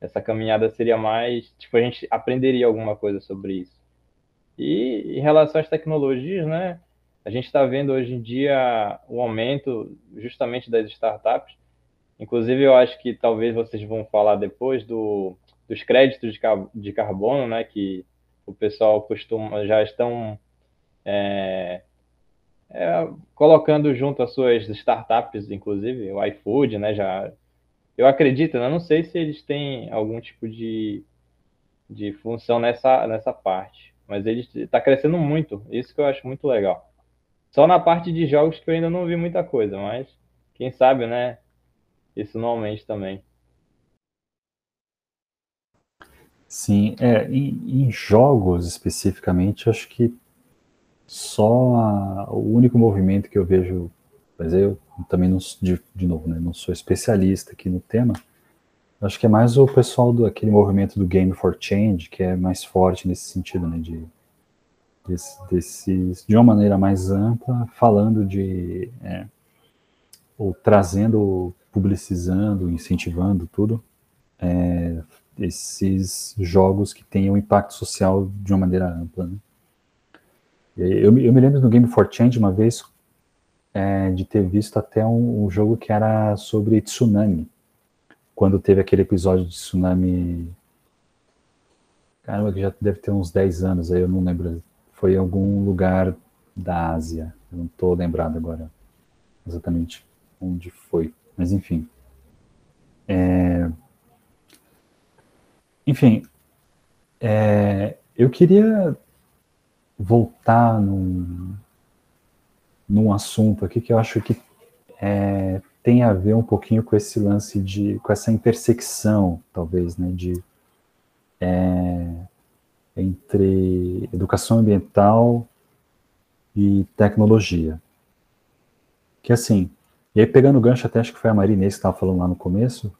Essa caminhada seria mais, tipo, a gente aprenderia alguma coisa sobre isso. E em relação às tecnologias, né? A gente está vendo hoje em dia o aumento justamente das startups. Inclusive, eu acho que talvez vocês vão falar depois do, dos créditos de, de carbono, né? Que o pessoal costuma, já estão é, é, colocando junto as suas startups, inclusive o iFood, né? Já, eu acredito, né? não sei se eles têm algum tipo de, de função nessa, nessa parte, mas ele está crescendo muito, isso que eu acho muito legal. Só na parte de jogos que eu ainda não vi muita coisa, mas quem sabe, né? Isso não aumente também. Sim, é, em, em jogos especificamente, acho que só a, o único movimento que eu vejo, mas eu também não, de, de novo, né, não sou especialista aqui no tema, acho que é mais o pessoal do aquele movimento do Game for Change, que é mais forte nesse sentido, né, de desse, desses, de uma maneira mais ampla, falando de é, ou trazendo, publicizando, incentivando tudo, é, esses jogos que tenham impacto social de uma maneira ampla. Né? Eu, eu, me lembro no Game for Change uma vez é, de ter visto até um, um, jogo que era sobre tsunami, quando teve aquele episódio de tsunami. Caramba, que já deve ter uns 10 anos aí, eu não lembro. Foi em algum lugar da Ásia, eu não estou lembrado agora exatamente onde foi, mas enfim. É, enfim, é, eu queria voltar num, num assunto aqui que eu acho que é, tem a ver um pouquinho com esse lance de, com essa intersecção, talvez, né, de é, entre educação ambiental e tecnologia. Que assim, e aí pegando o gancho, até acho que foi a Marinês que estava falando lá no começo,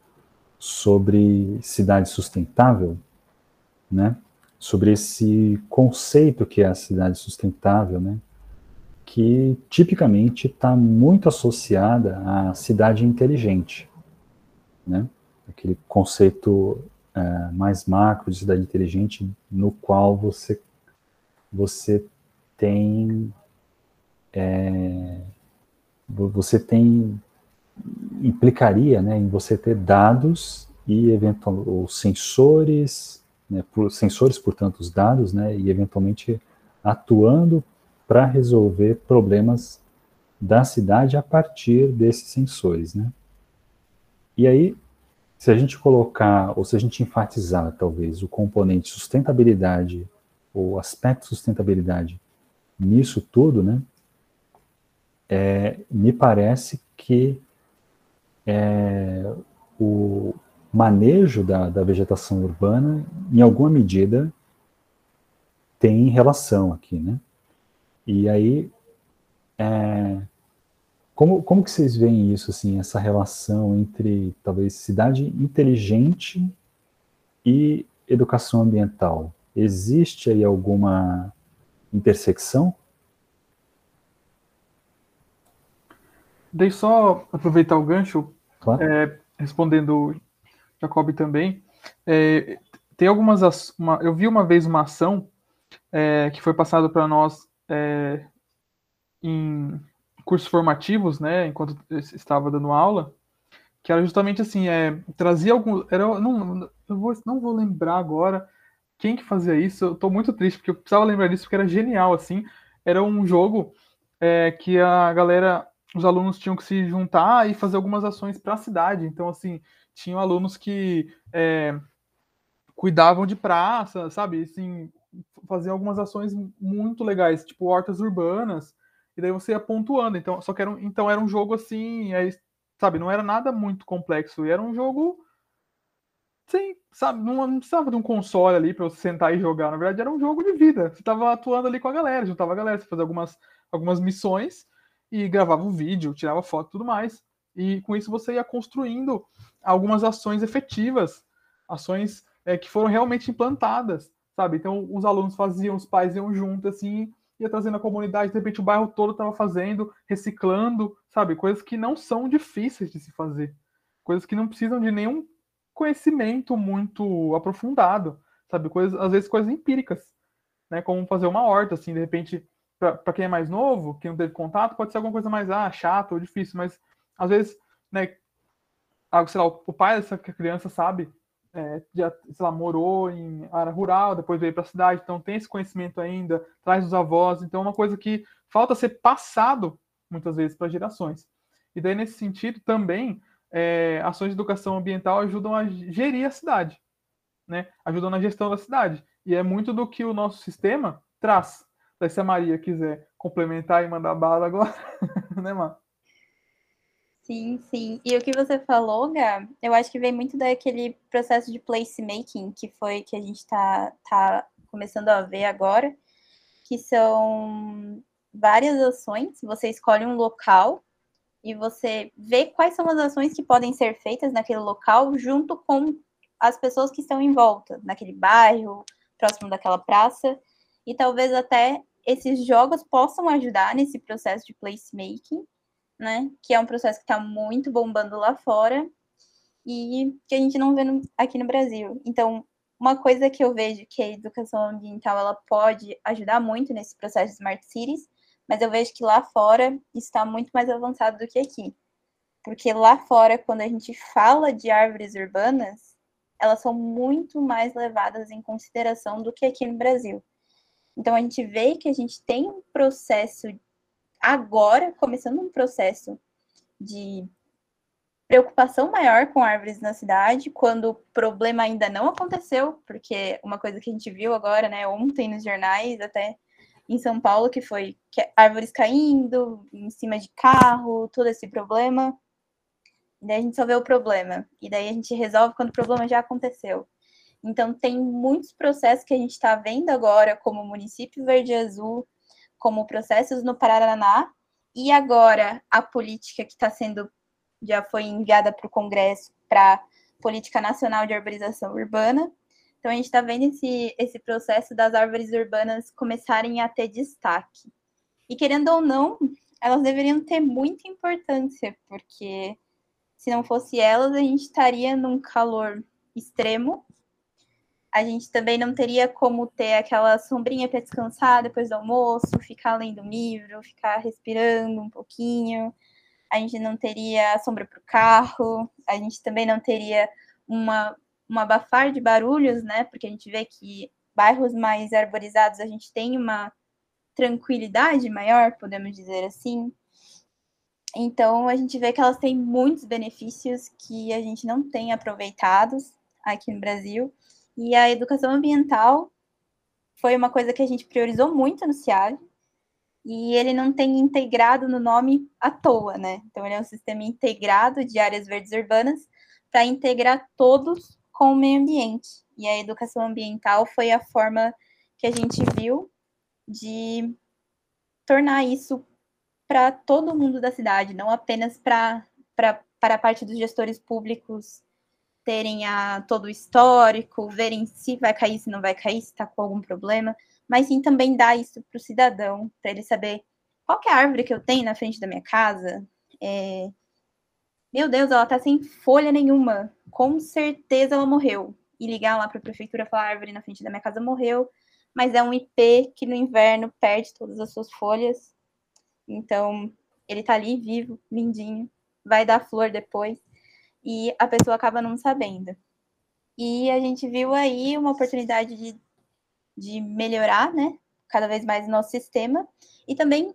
sobre cidade sustentável, né? Sobre esse conceito que é a cidade sustentável, né? Que tipicamente está muito associada à cidade inteligente, né? Aquele conceito é, mais macro de cidade inteligente, no qual você você tem é, você tem implicaria né, em você ter dados e eventual, os sensores, né, por, sensores, portanto, os dados, né, e eventualmente atuando para resolver problemas da cidade a partir desses sensores, né. E aí, se a gente colocar, ou se a gente enfatizar, talvez, o componente sustentabilidade, ou aspecto sustentabilidade nisso tudo, né, é, me parece que é, o manejo da, da vegetação urbana, em alguma medida, tem relação aqui, né? E aí, é, como, como que vocês veem isso, assim, essa relação entre, talvez, cidade inteligente e educação ambiental? Existe aí alguma intersecção? Deixa só aproveitar o gancho, claro. é, respondendo Jacob também. É, tem algumas. Uma, eu vi uma vez uma ação é, que foi passada para nós é, em cursos formativos, né, enquanto estava dando aula, que era justamente assim, é, trazia alguns. Era, não, eu vou, não vou lembrar agora quem que fazia isso. Eu estou muito triste, porque eu precisava lembrar disso, porque era genial, assim. Era um jogo é, que a galera os alunos tinham que se juntar e fazer algumas ações para a cidade. Então, assim, tinham alunos que é, cuidavam de praça, sabe? Assim, faziam algumas ações muito legais, tipo hortas urbanas, e daí você ia pontuando. Então, só que era um, então era um jogo assim, é, sabe, não era nada muito complexo, e era um jogo sem, sabe, não, não precisava de um console ali para você sentar e jogar. Na verdade, era um jogo de vida. Você estava atuando ali com a galera, juntava a galera, você fazia algumas, algumas missões e gravava um vídeo, tirava foto tudo mais. E com isso você ia construindo algumas ações efetivas, ações é, que foram realmente implantadas, sabe? Então os alunos faziam, os pais iam junto, assim, ia trazendo a comunidade, de repente o bairro todo estava fazendo, reciclando, sabe? Coisas que não são difíceis de se fazer, coisas que não precisam de nenhum conhecimento muito aprofundado, sabe? Coisas, às vezes coisas empíricas, né? Como fazer uma horta, assim, de repente, para quem é mais novo, quem não teve contato, pode ser alguma coisa mais ah, chata ou difícil, mas às vezes, né? Algo, sei lá, o pai dessa criança sabe, é, já, sei lá, morou em área rural, depois veio para a cidade, então tem esse conhecimento ainda, traz os avós, então é uma coisa que falta ser passado muitas vezes para gerações. E daí, nesse sentido, também é, ações de educação ambiental ajudam a gerir a cidade, né? Ajudam na gestão da cidade. E é muito do que o nosso sistema traz. Daí, se a Maria quiser complementar e mandar bala agora, [LAUGHS] né, Mar? Sim, sim. E o que você falou, Gá, eu acho que vem muito daquele processo de placemaking que foi que a gente está tá começando a ver agora, que são várias ações. Você escolhe um local e você vê quais são as ações que podem ser feitas naquele local junto com as pessoas que estão em volta, naquele bairro, próximo daquela praça, e talvez até esses jogos possam ajudar nesse processo de placemaking, né? Que é um processo que está muito bombando lá fora e que a gente não vê no, aqui no Brasil. Então, uma coisa que eu vejo que a educação ambiental ela pode ajudar muito nesse processo de smart cities mas eu vejo que lá fora está muito mais avançado do que aqui. Porque lá fora, quando a gente fala de árvores urbanas, elas são muito mais levadas em consideração do que aqui no Brasil. Então a gente vê que a gente tem um processo agora, começando um processo de preocupação maior com árvores na cidade, quando o problema ainda não aconteceu, porque uma coisa que a gente viu agora, né, ontem nos jornais, até em São Paulo, que foi árvores caindo em cima de carro, todo esse problema. E daí a gente só vê o problema. E daí a gente resolve quando o problema já aconteceu. Então, tem muitos processos que a gente está vendo agora, como o município verde azul, como processos no Paraná, e agora a política que está sendo, já foi enviada para o Congresso para Política Nacional de Arborização Urbana, então, a gente está vendo esse, esse processo das árvores urbanas começarem a ter destaque. E, querendo ou não, elas deveriam ter muita importância, porque se não fosse elas, a gente estaria num calor extremo. A gente também não teria como ter aquela sombrinha para descansar depois do almoço, ficar lendo um livro, ficar respirando um pouquinho. A gente não teria sombra para o carro, a gente também não teria uma um abafar de barulhos, né? Porque a gente vê que bairros mais arborizados a gente tem uma tranquilidade maior, podemos dizer assim. Então a gente vê que elas têm muitos benefícios que a gente não tem aproveitados aqui no Brasil. E a educação ambiental foi uma coisa que a gente priorizou muito no CIAV, e ele não tem integrado no nome à toa, né? Então ele é um sistema integrado de áreas verdes urbanas para integrar todos com o meio ambiente. E a educação ambiental foi a forma que a gente viu de tornar isso para todo mundo da cidade, não apenas para a parte dos gestores públicos terem a, todo o histórico, verem se vai cair, se não vai cair, se está com algum problema, mas sim também dar isso para o cidadão, para ele saber qual é a árvore que eu tenho na frente da minha casa, é, meu Deus, ela tá sem folha nenhuma. Com certeza ela morreu. E ligar lá para a prefeitura falar: a árvore na frente da minha casa morreu, mas é um IP que no inverno perde todas as suas folhas. Então, ele tá ali vivo, lindinho, vai dar flor depois. E a pessoa acaba não sabendo. E a gente viu aí uma oportunidade de, de melhorar, né? Cada vez mais o nosso sistema. E também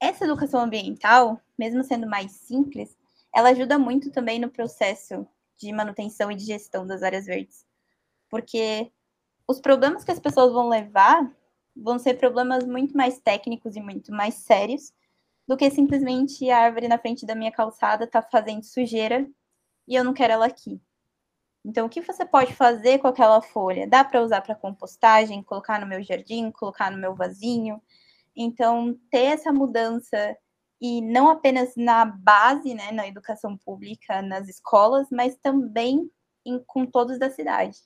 essa educação ambiental, mesmo sendo mais simples, ela ajuda muito também no processo de manutenção e de gestão das áreas verdes. Porque os problemas que as pessoas vão levar vão ser problemas muito mais técnicos e muito mais sérios do que simplesmente a árvore na frente da minha calçada tá fazendo sujeira e eu não quero ela aqui. Então, o que você pode fazer com aquela folha? Dá para usar para compostagem, colocar no meu jardim, colocar no meu vasinho. Então, ter essa mudança e não apenas na base, né, na educação pública, nas escolas, mas também em, com todos da cidade.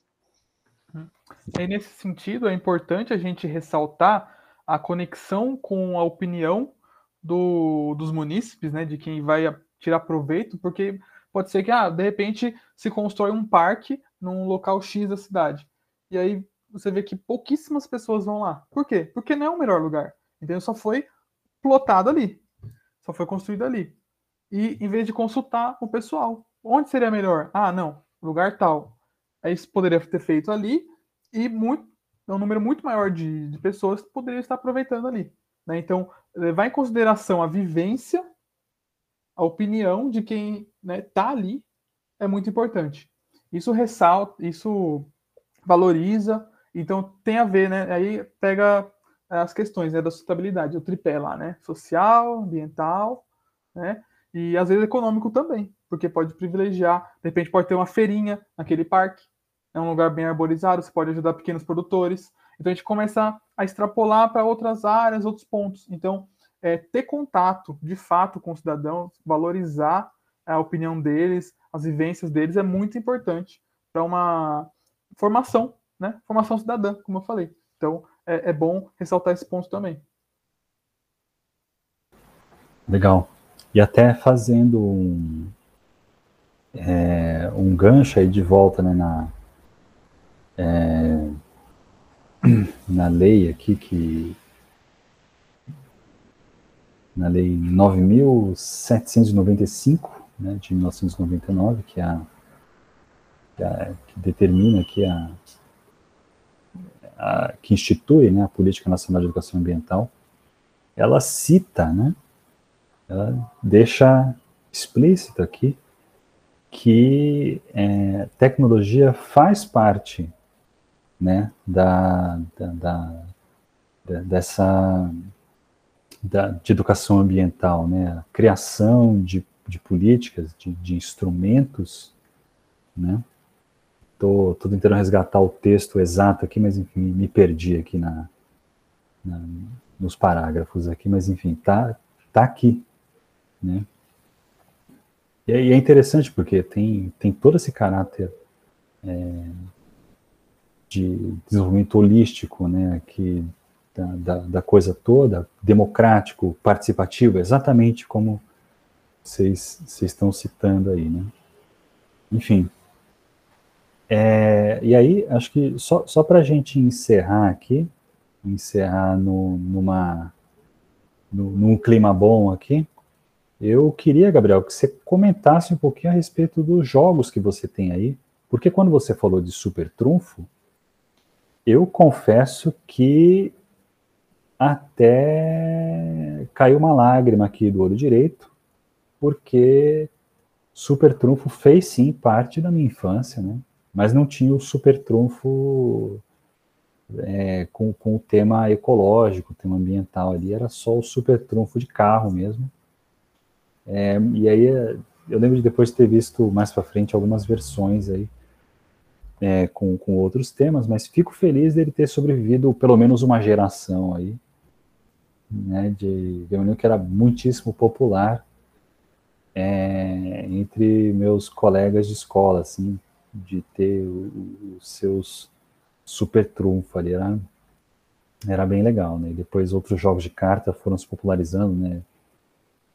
E nesse sentido, é importante a gente ressaltar a conexão com a opinião do, dos munícipes, né, de quem vai tirar proveito, porque pode ser que, ah, de repente, se constrói um parque num local X da cidade. E aí você vê que pouquíssimas pessoas vão lá. Por quê? Porque não é o melhor lugar. Então só foi plotado ali. Só foi construído ali. E em vez de consultar o pessoal, onde seria melhor? Ah, não, lugar tal. Aí isso poderia ter feito ali e muito, um número muito maior de, de pessoas poderia estar aproveitando ali. Né? Então, levar em consideração a vivência, a opinião de quem está né, tá ali é muito importante. Isso ressalta, isso valoriza, então tem a ver, né? Aí pega as questões né, da sustentabilidade, o tripé lá, né? Social, ambiental, né? E às vezes econômico também, porque pode privilegiar, de repente pode ter uma feirinha naquele parque, é um lugar bem arborizado, você pode ajudar pequenos produtores. Então a gente começa a extrapolar para outras áreas, outros pontos. Então, é, ter contato de fato com os cidadãos, valorizar a opinião deles, as vivências deles é muito importante para uma formação, né? Formação cidadã, como eu falei. Então, é, é bom ressaltar esse ponto também. Legal. E até fazendo um, é, um gancho aí de volta né, na, é, [CLEARS THROAT] na lei aqui que na lei 9.795 né, de 1999 que é a, que, a, que determina que a, a, que institui né, a política nacional de educação ambiental ela cita né ela deixa explícito aqui que é, tecnologia faz parte né, da, da, da dessa da, de educação ambiental, né, a criação de, de políticas, de, de instrumentos, né, tô tentando resgatar o texto exato aqui, mas enfim, me perdi aqui na, na nos parágrafos aqui, mas enfim, tá, tá aqui, né, e é, interessante porque tem, tem todo esse caráter é, de desenvolvimento holístico, né, aqui da, da, coisa toda, democrático, participativo, exatamente como vocês, vocês estão citando aí, né. Enfim. É, e aí, acho que só, só para a gente encerrar aqui, encerrar no, numa, no, num clima bom aqui, eu queria, Gabriel, que você comentasse um pouquinho a respeito dos jogos que você tem aí, porque quando você falou de Super Trunfo, eu confesso que até caiu uma lágrima aqui do olho direito, porque Super Trunfo fez sim parte da minha infância, né? Mas não tinha o Super Trunfo é, com, com o tema ecológico, o tema ambiental ali, era só o Super Trunfo de carro mesmo. É, e aí eu lembro de depois ter visto mais para frente algumas versões aí é, com, com outros temas, mas fico feliz dele ter sobrevivido pelo menos uma geração aí, né, de, um que era muitíssimo popular é, entre meus colegas de escola, assim, de ter os seus super trunfo ali, era, era bem legal, né, e depois outros jogos de carta foram se popularizando, né,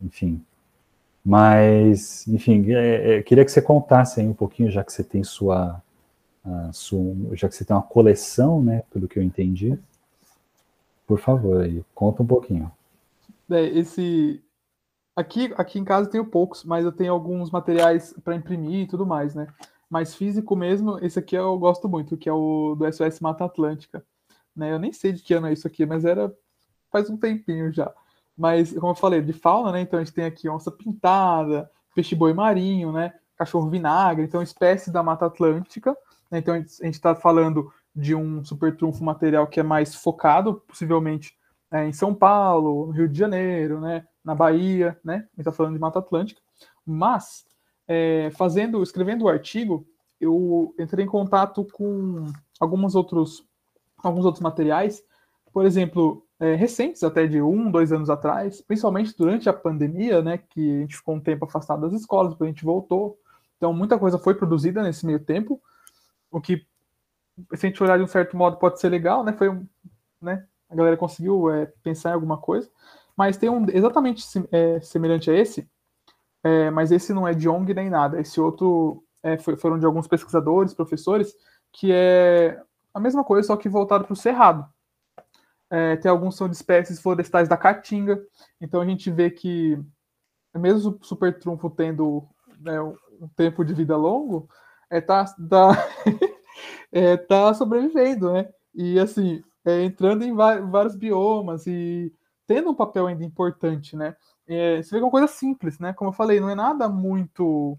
enfim, mas, enfim, é, é, queria que você contasse aí um pouquinho, já que você tem sua sua, já que você tem uma coleção, né, pelo que eu entendi, por favor, aí, conta um pouquinho. É, esse aqui, aqui em casa eu tenho poucos, mas eu tenho alguns materiais para imprimir e tudo mais, né? Mas físico mesmo, esse aqui eu gosto muito, que é o do SOS Mata Atlântica. Né? Eu nem sei de que ano é isso aqui, mas era faz um tempinho já. Mas, como eu falei, de fauna, né? Então a gente tem aqui onça pintada, peixe-boi marinho, né? Cachorro vinagre, então espécie da Mata Atlântica. Né? Então a gente está falando de um super trunfo material que é mais focado, possivelmente é, em São Paulo, Rio de Janeiro, né, na Bahia, né, a gente está falando de Mata Atlântica, mas é, fazendo, escrevendo o artigo, eu entrei em contato com alguns outros, alguns outros materiais, por exemplo, é, recentes, até de um, dois anos atrás, principalmente durante a pandemia, né, que a gente ficou um tempo afastado das escolas, depois a gente voltou, então muita coisa foi produzida nesse meio tempo, o que, se a gente olhar de um certo modo, pode ser legal, né, foi, né, a galera conseguiu é, pensar em alguma coisa, mas tem um exatamente é, semelhante a esse, é, mas esse não é de ONG nem nada. Esse outro é, foi, foram de alguns pesquisadores, professores, que é a mesma coisa, só que voltado para o cerrado. É, tem alguns são de espécies florestais da caatinga, então a gente vê que, mesmo o super trunfo tendo né, um tempo de vida longo, é, tá, [LAUGHS] tá, é, sobrevivendo, né? E assim, é, entrando em vários biomas e tendo um papel ainda importante, né? É, você vê que é uma coisa simples, né? Como eu falei, não é nada muito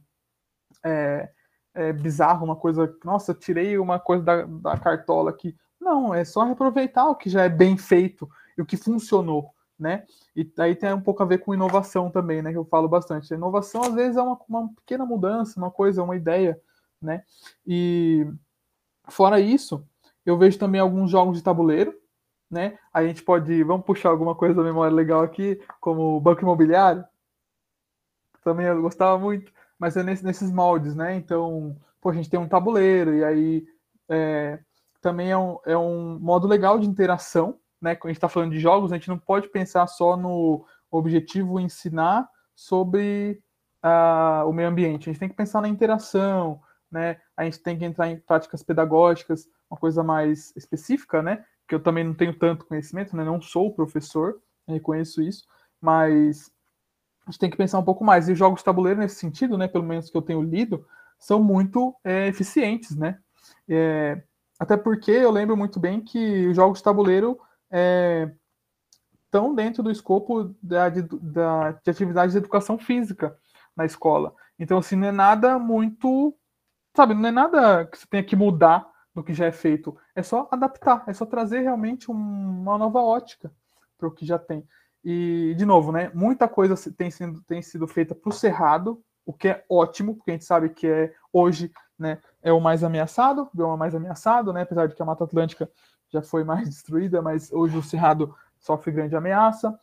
é, é, bizarro, uma coisa, nossa, tirei uma coisa da, da cartola aqui. Não, é só reaproveitar o que já é bem feito e o que funcionou, né? E aí tem um pouco a ver com inovação também, né? Que eu falo bastante. A inovação, às vezes, é uma, uma pequena mudança, uma coisa, uma ideia, né? E fora isso, eu vejo também alguns jogos de tabuleiro, né? A gente pode, vamos puxar alguma coisa da memória legal aqui, como o Banco Imobiliário. Também eu gostava muito, mas é nesse, nesses moldes, né? Então, pô, a gente tem um tabuleiro, e aí é, também é um, é um modo legal de interação, né? Quando a gente está falando de jogos, a gente não pode pensar só no objetivo ensinar sobre uh, o meio ambiente. A gente tem que pensar na interação, né? A gente tem que entrar em práticas pedagógicas, uma coisa mais específica, né? que eu também não tenho tanto conhecimento, né? Não sou professor, reconheço isso, mas a gente tem que pensar um pouco mais. E os jogos de tabuleiro, nesse sentido, né? Pelo menos que eu tenho lido, são muito é, eficientes, né? É, até porque eu lembro muito bem que os jogos de tabuleiro é, estão dentro do escopo da, de, da, de atividades de educação física na escola. Então, assim, não é nada muito. Sabe, não é nada que você tenha que mudar do que já é feito. É só adaptar, é só trazer realmente um, uma nova ótica para o que já tem. E, de novo, né, muita coisa tem sido, tem sido feita para o Cerrado, o que é ótimo, porque a gente sabe que é hoje né, é o mais ameaçado, o mais ameaçado, né, apesar de que a Mata Atlântica já foi mais [LAUGHS] destruída, mas hoje o Cerrado sofre grande ameaça.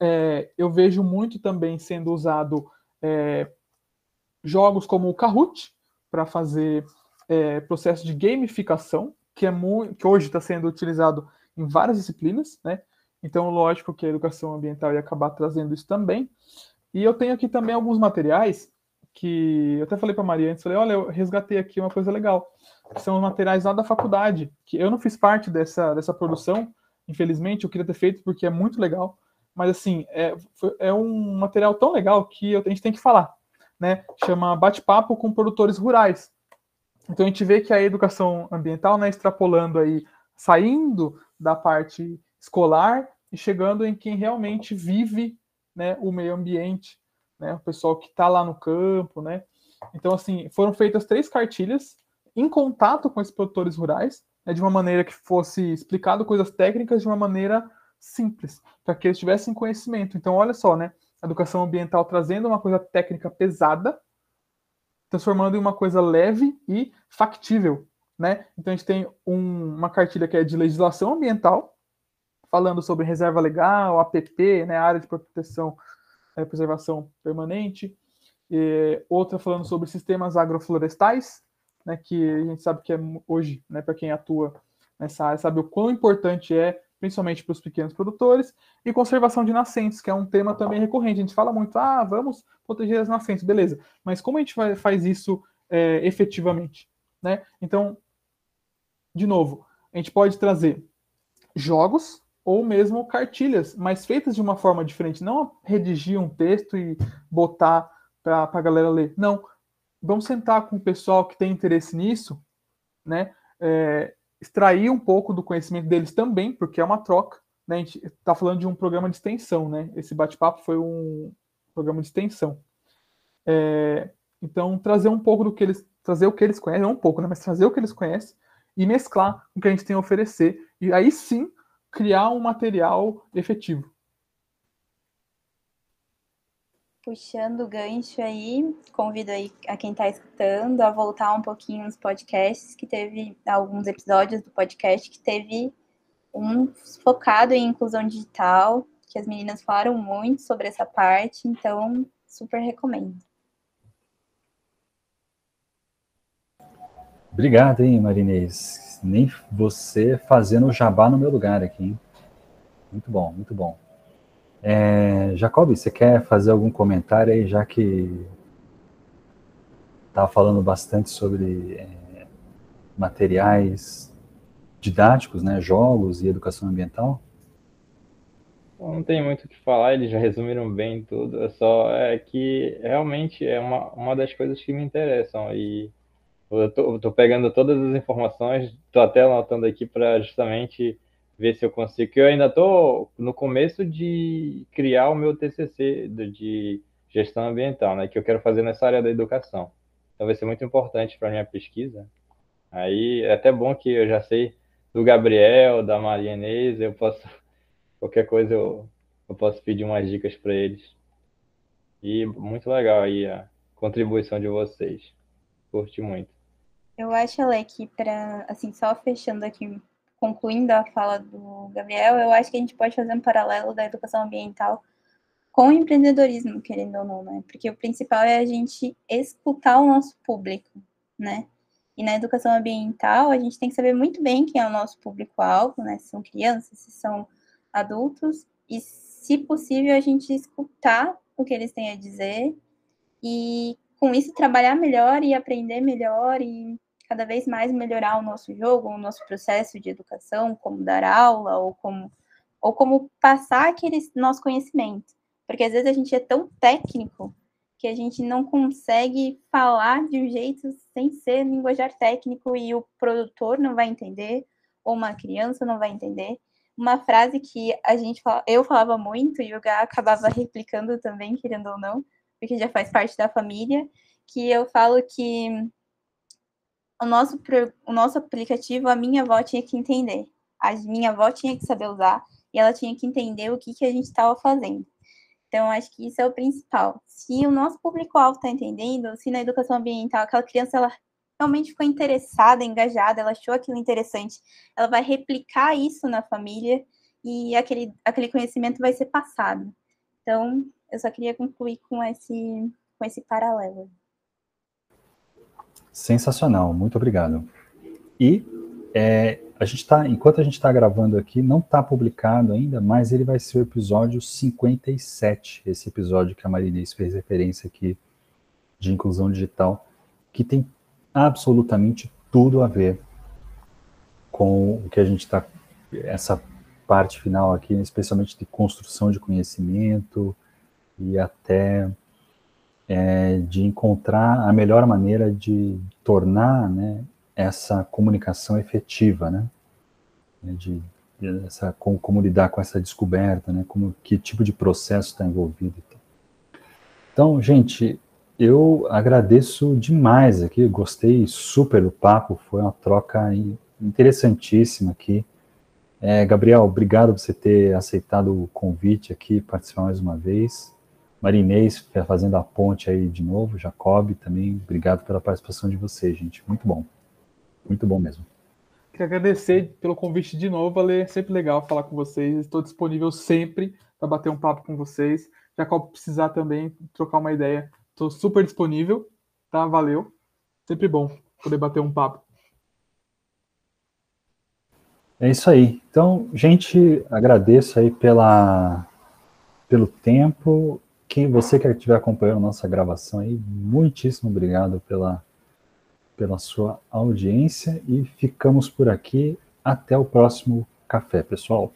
É, eu vejo muito também sendo usado é, jogos como o Kahoot para fazer é, processo de gamificação, que, é muito, que hoje está sendo utilizado em várias disciplinas, né? Então, lógico que a educação ambiental ia acabar trazendo isso também. E eu tenho aqui também alguns materiais que eu até falei para a Maria antes, falei, olha, eu resgatei aqui uma coisa legal, são os materiais lá da faculdade, que eu não fiz parte dessa, dessa produção, infelizmente, eu queria ter feito porque é muito legal, mas assim, é, é um material tão legal que a gente tem que falar, né? Chama Bate-Papo com Produtores Rurais. Então a gente vê que a educação ambiental, né, extrapolando aí, saindo da parte escolar e chegando em quem realmente vive, né, o meio ambiente, né, o pessoal que está lá no campo, né. Então assim foram feitas três cartilhas em contato com esses produtores rurais, né, de uma maneira que fosse explicado coisas técnicas de uma maneira simples, para que eles tivessem conhecimento. Então olha só, né, educação ambiental trazendo uma coisa técnica pesada transformando em uma coisa leve e factível, né? Então a gente tem um, uma cartilha que é de legislação ambiental, falando sobre reserva legal, APP, né, área de proteção é, preservação permanente, e outra falando sobre sistemas agroflorestais, né, que a gente sabe que é hoje, né, para quem atua nessa área, sabe o quão importante é principalmente para os pequenos produtores, e conservação de nascentes, que é um tema também recorrente. A gente fala muito, ah, vamos proteger as nascentes, beleza, mas como a gente faz isso é, efetivamente? Né? Então, de novo, a gente pode trazer jogos ou mesmo cartilhas, mas feitas de uma forma diferente, não redigir um texto e botar para a galera ler. Não, vamos sentar com o pessoal que tem interesse nisso, né? É, extrair um pouco do conhecimento deles também, porque é uma troca. Né? A gente está falando de um programa de extensão, né? Esse bate-papo foi um programa de extensão. É, então, trazer um pouco do que eles, trazer o que eles conhecem, não um pouco, né? Mas trazer o que eles conhecem e mesclar o que a gente tem a oferecer. E aí sim criar um material efetivo. Puxando o gancho aí, convido aí a quem está escutando a voltar um pouquinho nos podcasts, que teve alguns episódios do podcast que teve um focado em inclusão digital, que as meninas falaram muito sobre essa parte, então super recomendo. Obrigado, hein, Marinês. Nem você fazendo o jabá no meu lugar aqui, hein? Muito bom, muito bom. É, Jacob, você quer fazer algum comentário aí, já que estava falando bastante sobre é, materiais didáticos, né, jogos e educação ambiental? Não tem muito o que falar, eles já resumiram bem tudo. É só é que realmente é uma, uma das coisas que me interessam e eu tô, eu tô pegando todas as informações, estou até anotando aqui para justamente ver se eu consigo. Que eu ainda estou no começo de criar o meu TCC de gestão ambiental, né? Que eu quero fazer nessa área da educação. Então vai ser muito importante para minha pesquisa. Aí é até bom que eu já sei do Gabriel, da Maria Inês, eu posso [LAUGHS] qualquer coisa eu, eu posso pedir umas dicas para eles. E muito legal aí a contribuição de vocês. Curti muito. Eu acho, Ale, que para, assim, só fechando aqui concluindo a fala do Gabriel, eu acho que a gente pode fazer um paralelo da educação ambiental com o empreendedorismo, querendo ou não, né? Porque o principal é a gente escutar o nosso público, né? E na educação ambiental, a gente tem que saber muito bem quem é o nosso público-alvo, né? Se são crianças, se são adultos, e, se possível, a gente escutar o que eles têm a dizer e, com isso, trabalhar melhor e aprender melhor e cada vez mais melhorar o nosso jogo, o nosso processo de educação, como dar aula ou como ou como passar aquele nosso conhecimento. Porque às vezes a gente é tão técnico que a gente não consegue falar de um jeito sem ser linguajar técnico e o produtor não vai entender, ou uma criança não vai entender. Uma frase que a gente eu falava muito e o Gá acabava replicando também, querendo ou não, porque já faz parte da família, que eu falo que o nosso, o nosso aplicativo, a minha avó tinha que entender. A minha avó tinha que saber usar e ela tinha que entender o que, que a gente estava fazendo. Então, acho que isso é o principal. Se o nosso público-alvo está entendendo, se na educação ambiental aquela criança ela realmente ficou interessada, engajada, ela achou aquilo interessante, ela vai replicar isso na família e aquele, aquele conhecimento vai ser passado. Então, eu só queria concluir com esse, com esse paralelo. Sensacional, muito obrigado. E é, a gente tá, enquanto a gente está gravando aqui, não está publicado ainda, mas ele vai ser o episódio 57, esse episódio que a Marinês fez referência aqui de inclusão digital, que tem absolutamente tudo a ver com o que a gente está, essa parte final aqui, especialmente de construção de conhecimento e até é, de encontrar a melhor maneira de tornar né, essa comunicação efetiva, né? De, de essa, como, como, lidar com essa descoberta, né? Como, que tipo de processo está envolvido. Então, gente, eu agradeço demais aqui, gostei super do papo, foi uma troca interessantíssima aqui. É, Gabriel, obrigado por você ter aceitado o convite aqui, participar mais uma vez. Marinês fazendo a ponte aí de novo, Jacob também, obrigado pela participação de vocês, gente. Muito bom. Muito bom mesmo. Queria agradecer pelo convite de novo, Ale. Sempre legal falar com vocês. Estou disponível sempre para bater um papo com vocês. Jacob precisar também trocar uma ideia, estou super disponível. Tá? Valeu. Sempre bom poder bater um papo. É isso aí. Então, gente, agradeço aí pela, pelo tempo quem você que estiver acompanhando nossa gravação aí, muitíssimo obrigado pela, pela sua audiência e ficamos por aqui. Até o próximo café, pessoal.